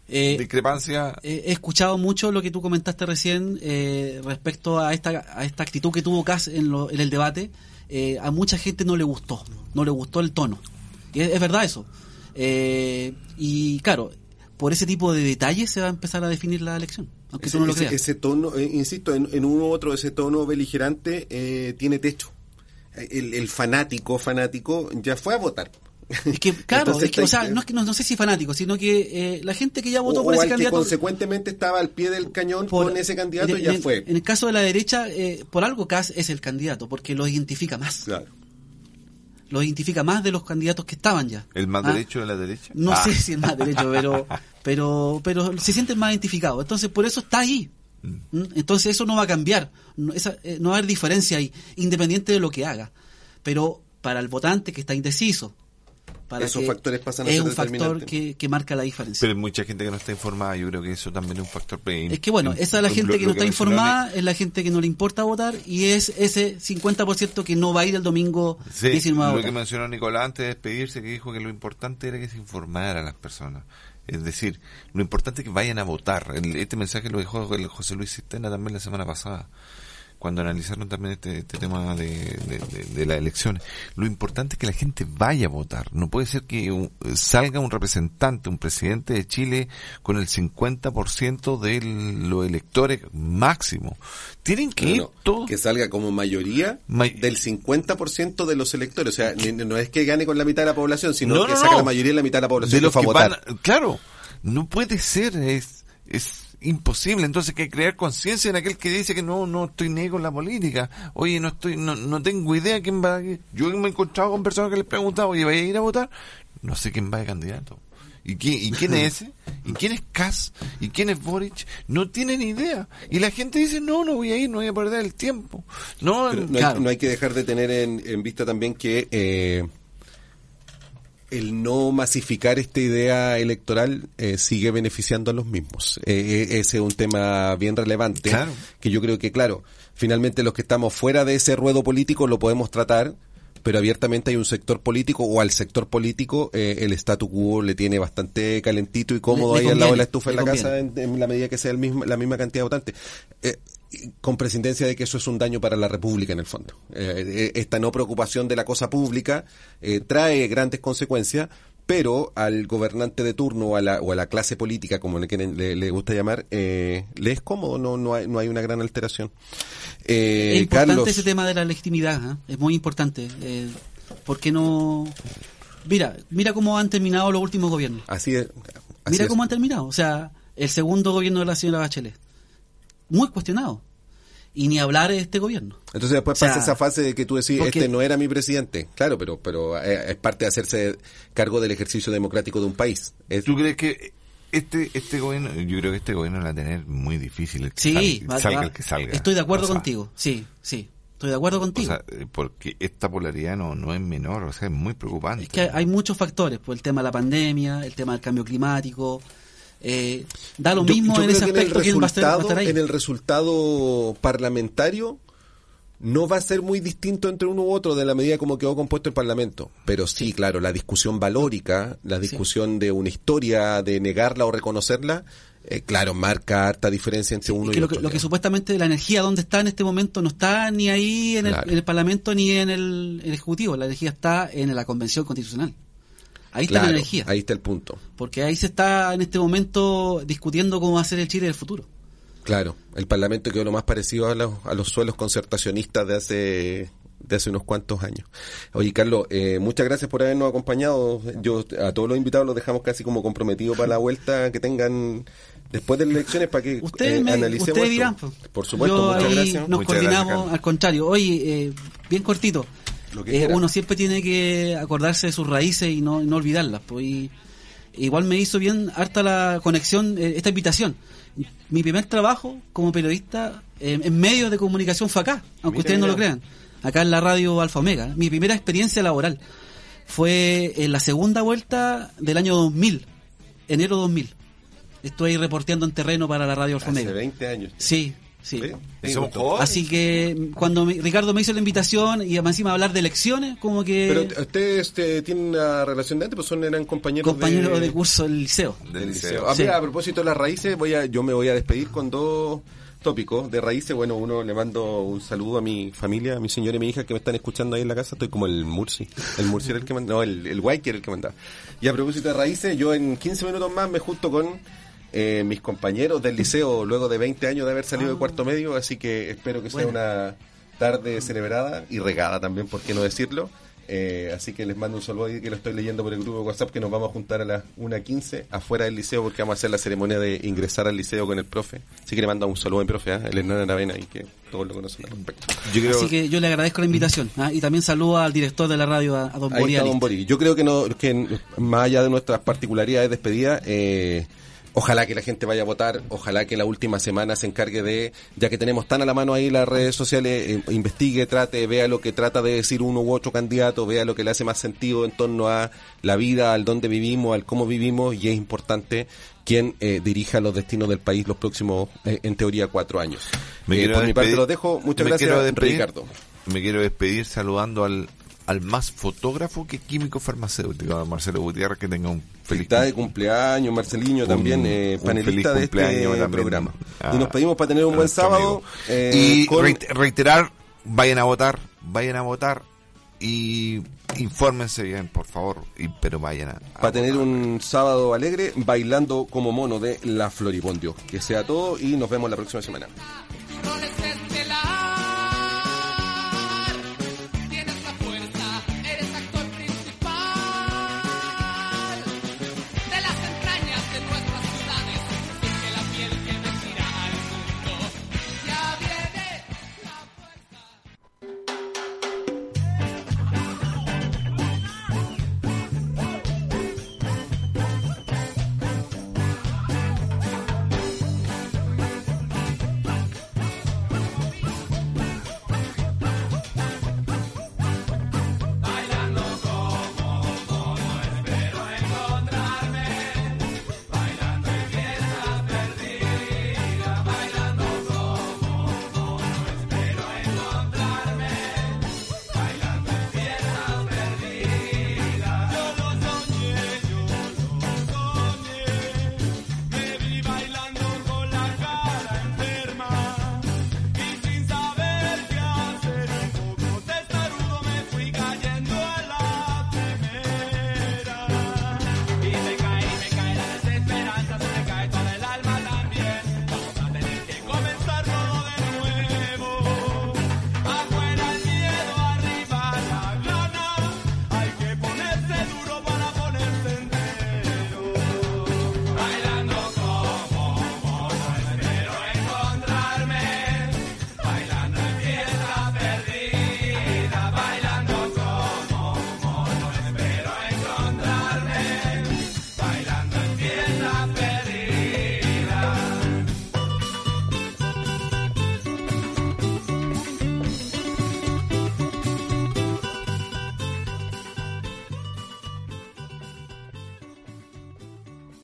Eh, discrepancia. eh, he escuchado mucho lo que tú comentaste recién eh, respecto a esta, a esta actitud que tuvo Kass en, lo- en el debate. Eh, a mucha gente no le gustó, no le gustó el tono. Y es, es verdad eso. Eh, y claro, por ese tipo de detalles se va a empezar a definir la elección, aunque Ese, tú no lo ese- creas. ese tono, eh, insisto, en, en uno u otro, ese tono beligerante eh, tiene techo. El, el fanático, fanático, ya fue a votar. Es que, claro, Entonces, es que, o sea, no, es que no, no sé si fanático, sino que eh, la gente que ya votó o, por o ese al que candidato. consecuentemente estaba al pie del cañón por- con ese candidato, en- ya en- fue. En el caso de la derecha, eh, por algo Kass es el candidato, porque lo identifica más. Claro. Lo identifica más de los candidatos que estaban ya. ¿El más Ah, derecho de la derecha? No Ah. sé si es más derecho, pero, pero, pero se sienten más identificados. Entonces, por eso está ahí. Mm. ¿Mm? Entonces, eso no va a cambiar. No, esa- eh, no va a haber diferencia ahí, independiente de lo que haga. Pero para el votante que está indeciso, para Esos que- factores pasan a es ser un factor que, que marca la diferencia. Pero hay mucha gente que no está informada, yo creo que eso también es un factor. Es que bueno, esa es la lo- gente que no está informada, es la gente que no le importa votar y es ese 50% que no va a ir el domingo Sí, 19 a lo votar. que mencionó Nicolás antes de despedirse, que dijo que lo importante era que se informara a las personas. Es decir, lo importante es que vayan a votar. El- este mensaje lo dejó el José Luis Sistena también la semana pasada, cuando analizaron también este, este tema de, de, de- de las elecciones. Lo importante es que la gente vaya a votar. No puede ser que un- salga un representante, un presidente de Chile con el 50% de los electores máximo. Tienen que ir No, no, todos. que salga como mayoría May- del 50% de los electores. O sea, no es que gane con la mitad de la población, sino No, que no. la mayoría de la mitad de la población de los que votar. van, claro, no puede ser, es, es imposible. Entonces hay que crear conciencia en aquel que dice que no, no estoy ni con la política. Oye, no estoy, no, no tengo idea quién va a ir. Yo me he encontrado con personas que les preguntaba, oye, ¿vaya a ir a votar? No sé quién va de candidato. ¿Y quién, ¿Y quién es ese? ¿Y quién es Kass? ¿Y quién es Boric? No tienen idea. Y la gente dice, no, no voy a ir, no voy a perder el tiempo. No, no, Claro. hay, no hay que dejar de tener en, en vista también que eh, el no masificar esta idea electoral eh, sigue beneficiando a los mismos. Eh, eh, ese es un tema bien relevante Claro. que yo creo que, claro, finalmente los que estamos fuera de ese ruedo político lo podemos tratar, pero abiertamente hay un sector político o al sector político eh, el statu quo le tiene bastante calentito y cómodo Le- le ahí al lado de la estufa en la casa en, en la medida que sea el mismo, la misma cantidad de votantes. Eh, con presidencia de que eso es un daño para la República en el fondo. Eh, eh, esta no preocupación de la cosa pública eh, trae grandes consecuencias, pero al gobernante de turno o a la, o a la clase política, como le, quieren- le, le gusta llamar, eh, le es cómodo, no, no, hay, no hay una gran alteración. Eh, es importante Carlos, ese tema de la legitimidad, ¿ah? es muy importante. ¿Por qué no...? Mira, mira cómo han terminado los últimos gobiernos. así es. así Mira es. cómo han terminado. O sea, el segundo gobierno de la señora Bachelet. Muy cuestionado. Y ni hablar de este gobierno. Entonces después O sea, pasa esa fase de que tú decís, porque- este no era mi presidente. Claro, pero pero eh, es parte de hacerse cargo del ejercicio democrático de un país. Es- ¿Tú crees que este este gobierno, yo creo que este gobierno la va a tener muy difícil, el que Sí, salga, va- salga va- el que salga. Estoy de acuerdo O sea, contigo. Sí, sí. Estoy de acuerdo O contigo. sea, eh, porque esta polaridad no, no es menor, o sea, es muy preocupante. es que hay muchos factores, pues el tema de la pandemia, el tema del cambio climático. Eh, da lo mismo yo en ese que aspecto quién va a estar, va a estar ahí. en el resultado parlamentario no va a ser muy distinto entre uno u otro de la medida como quedó compuesto el Parlamento. Pero sí, claro, la discusión valórica, la discusión de una historia, de negarla o reconocerla, eh, claro, marca harta diferencia entre uno que y lo, otro. que, lo que supuestamente la energía donde está en este momento no está ni ahí en el, en el Parlamento ni en el, el Ejecutivo, la energía está en la Convención Constitucional. Ahí está la energía, Ahí está el punto. porque ahí se está en este momento discutiendo cómo va a ser el Chile del futuro. Claro, el Parlamento quedó lo más parecido a los, a los suelos concertacionistas de hace de hace unos cuantos años. Oye, Carlos, eh, muchas gracias por habernos acompañado. Yo a todos los invitados los dejamos casi como comprometidos para la vuelta que tengan después de las elecciones para que Ustedes, eh, me- analicemos ustedes dirán. pues. Por supuesto, Yo muchas ahí gracias. Nos Muchas coordinamos, gracias, al contrario. Oye, eh, bien cortito. Lo que Eh, uno siempre tiene que acordarse de sus raíces y no, no olvidarlas. Pues, y- igual me hizo bien harta la conexión, eh, esta invitación. Mi primer trabajo como periodista eh, en medios de comunicación fue acá, aunque ustedes no lo crean. Acá en la radio Alfa Omega. Mi primera experiencia laboral fue en la segunda vuelta del año 2000, enero 2000. Estoy reporteando en terreno para la radio Alfa Hace Omega. 20 años. Sí, sí. Así que cuando me- Ricardo me hizo la invitación y además encima hablar de elecciones, como que Pero ustedes eh, tienen una relación de antes, pues son eran compañeros compañero de, de curso del liceo. Del liceo. Ah, Sí. mira, a propósito de las raíces, voy a, yo me voy a despedir con dos tópicos de raíces. Bueno, uno le mando un saludo a mi familia, a mi señora y mi hija que me están escuchando ahí en la casa. Estoy como el Murci. El Murci era el que mandaba, no, el, el Guay que era el que mandaba. Y a propósito de raíces, yo en 15 minutos más me junto con eh, mis compañeros del liceo luego de 20 años de haber salido de cuarto medio, así que espero que sea una tarde celebrada y regada también, por qué no decirlo. Eh, así que les mando un saludo ahí que lo estoy leyendo por el grupo de WhatsApp que nos vamos a juntar a las 1.15 afuera del liceo porque vamos a hacer la ceremonia de ingresar al liceo con el profe. Así que le mando un saludo a mi profe, ¿ah? el Hernán Aravena, y que todos lo conocen al respecto. Yo creo, Así que yo le agradezco la invitación. ¿ah? Y también saludo al director de la radio, a, a don Ahí está Boreal. Don Boris. Yo creo que no, que más allá de nuestras particularidades de despedida, eh, ojalá que la gente vaya a votar, ojalá que la última semana se encargue de, ya que tenemos tan a la mano ahí las redes sociales, eh, investigue, trate, vea lo que trata de decir uno u otro candidato, vea lo que le hace más sentido en torno a la vida, al dónde vivimos, al cómo vivimos, y es importante quien eh, dirija los destinos del país los próximos, eh, en teoría, cuatro años. Por mi parte los dejo. Muchas gracias, Ricardo. Me quiero despedir saludando al, al más fotógrafo que químico farmacéutico, a Marcelo Gutiérrez, que tenga un feliz Está de cumpleaños, Marceliño Un- también, eh, un panelista feliz de este también. programa. Ah, y nos pedimos para tener un buen sábado. eh, y con- reiterar, vayan a votar, vayan a votar y infórmense bien, por favor, y, pero vayan a, a para tener votar. un sábado alegre bailando como mono de la Floripondio. Que sea todo y nos vemos la próxima semana.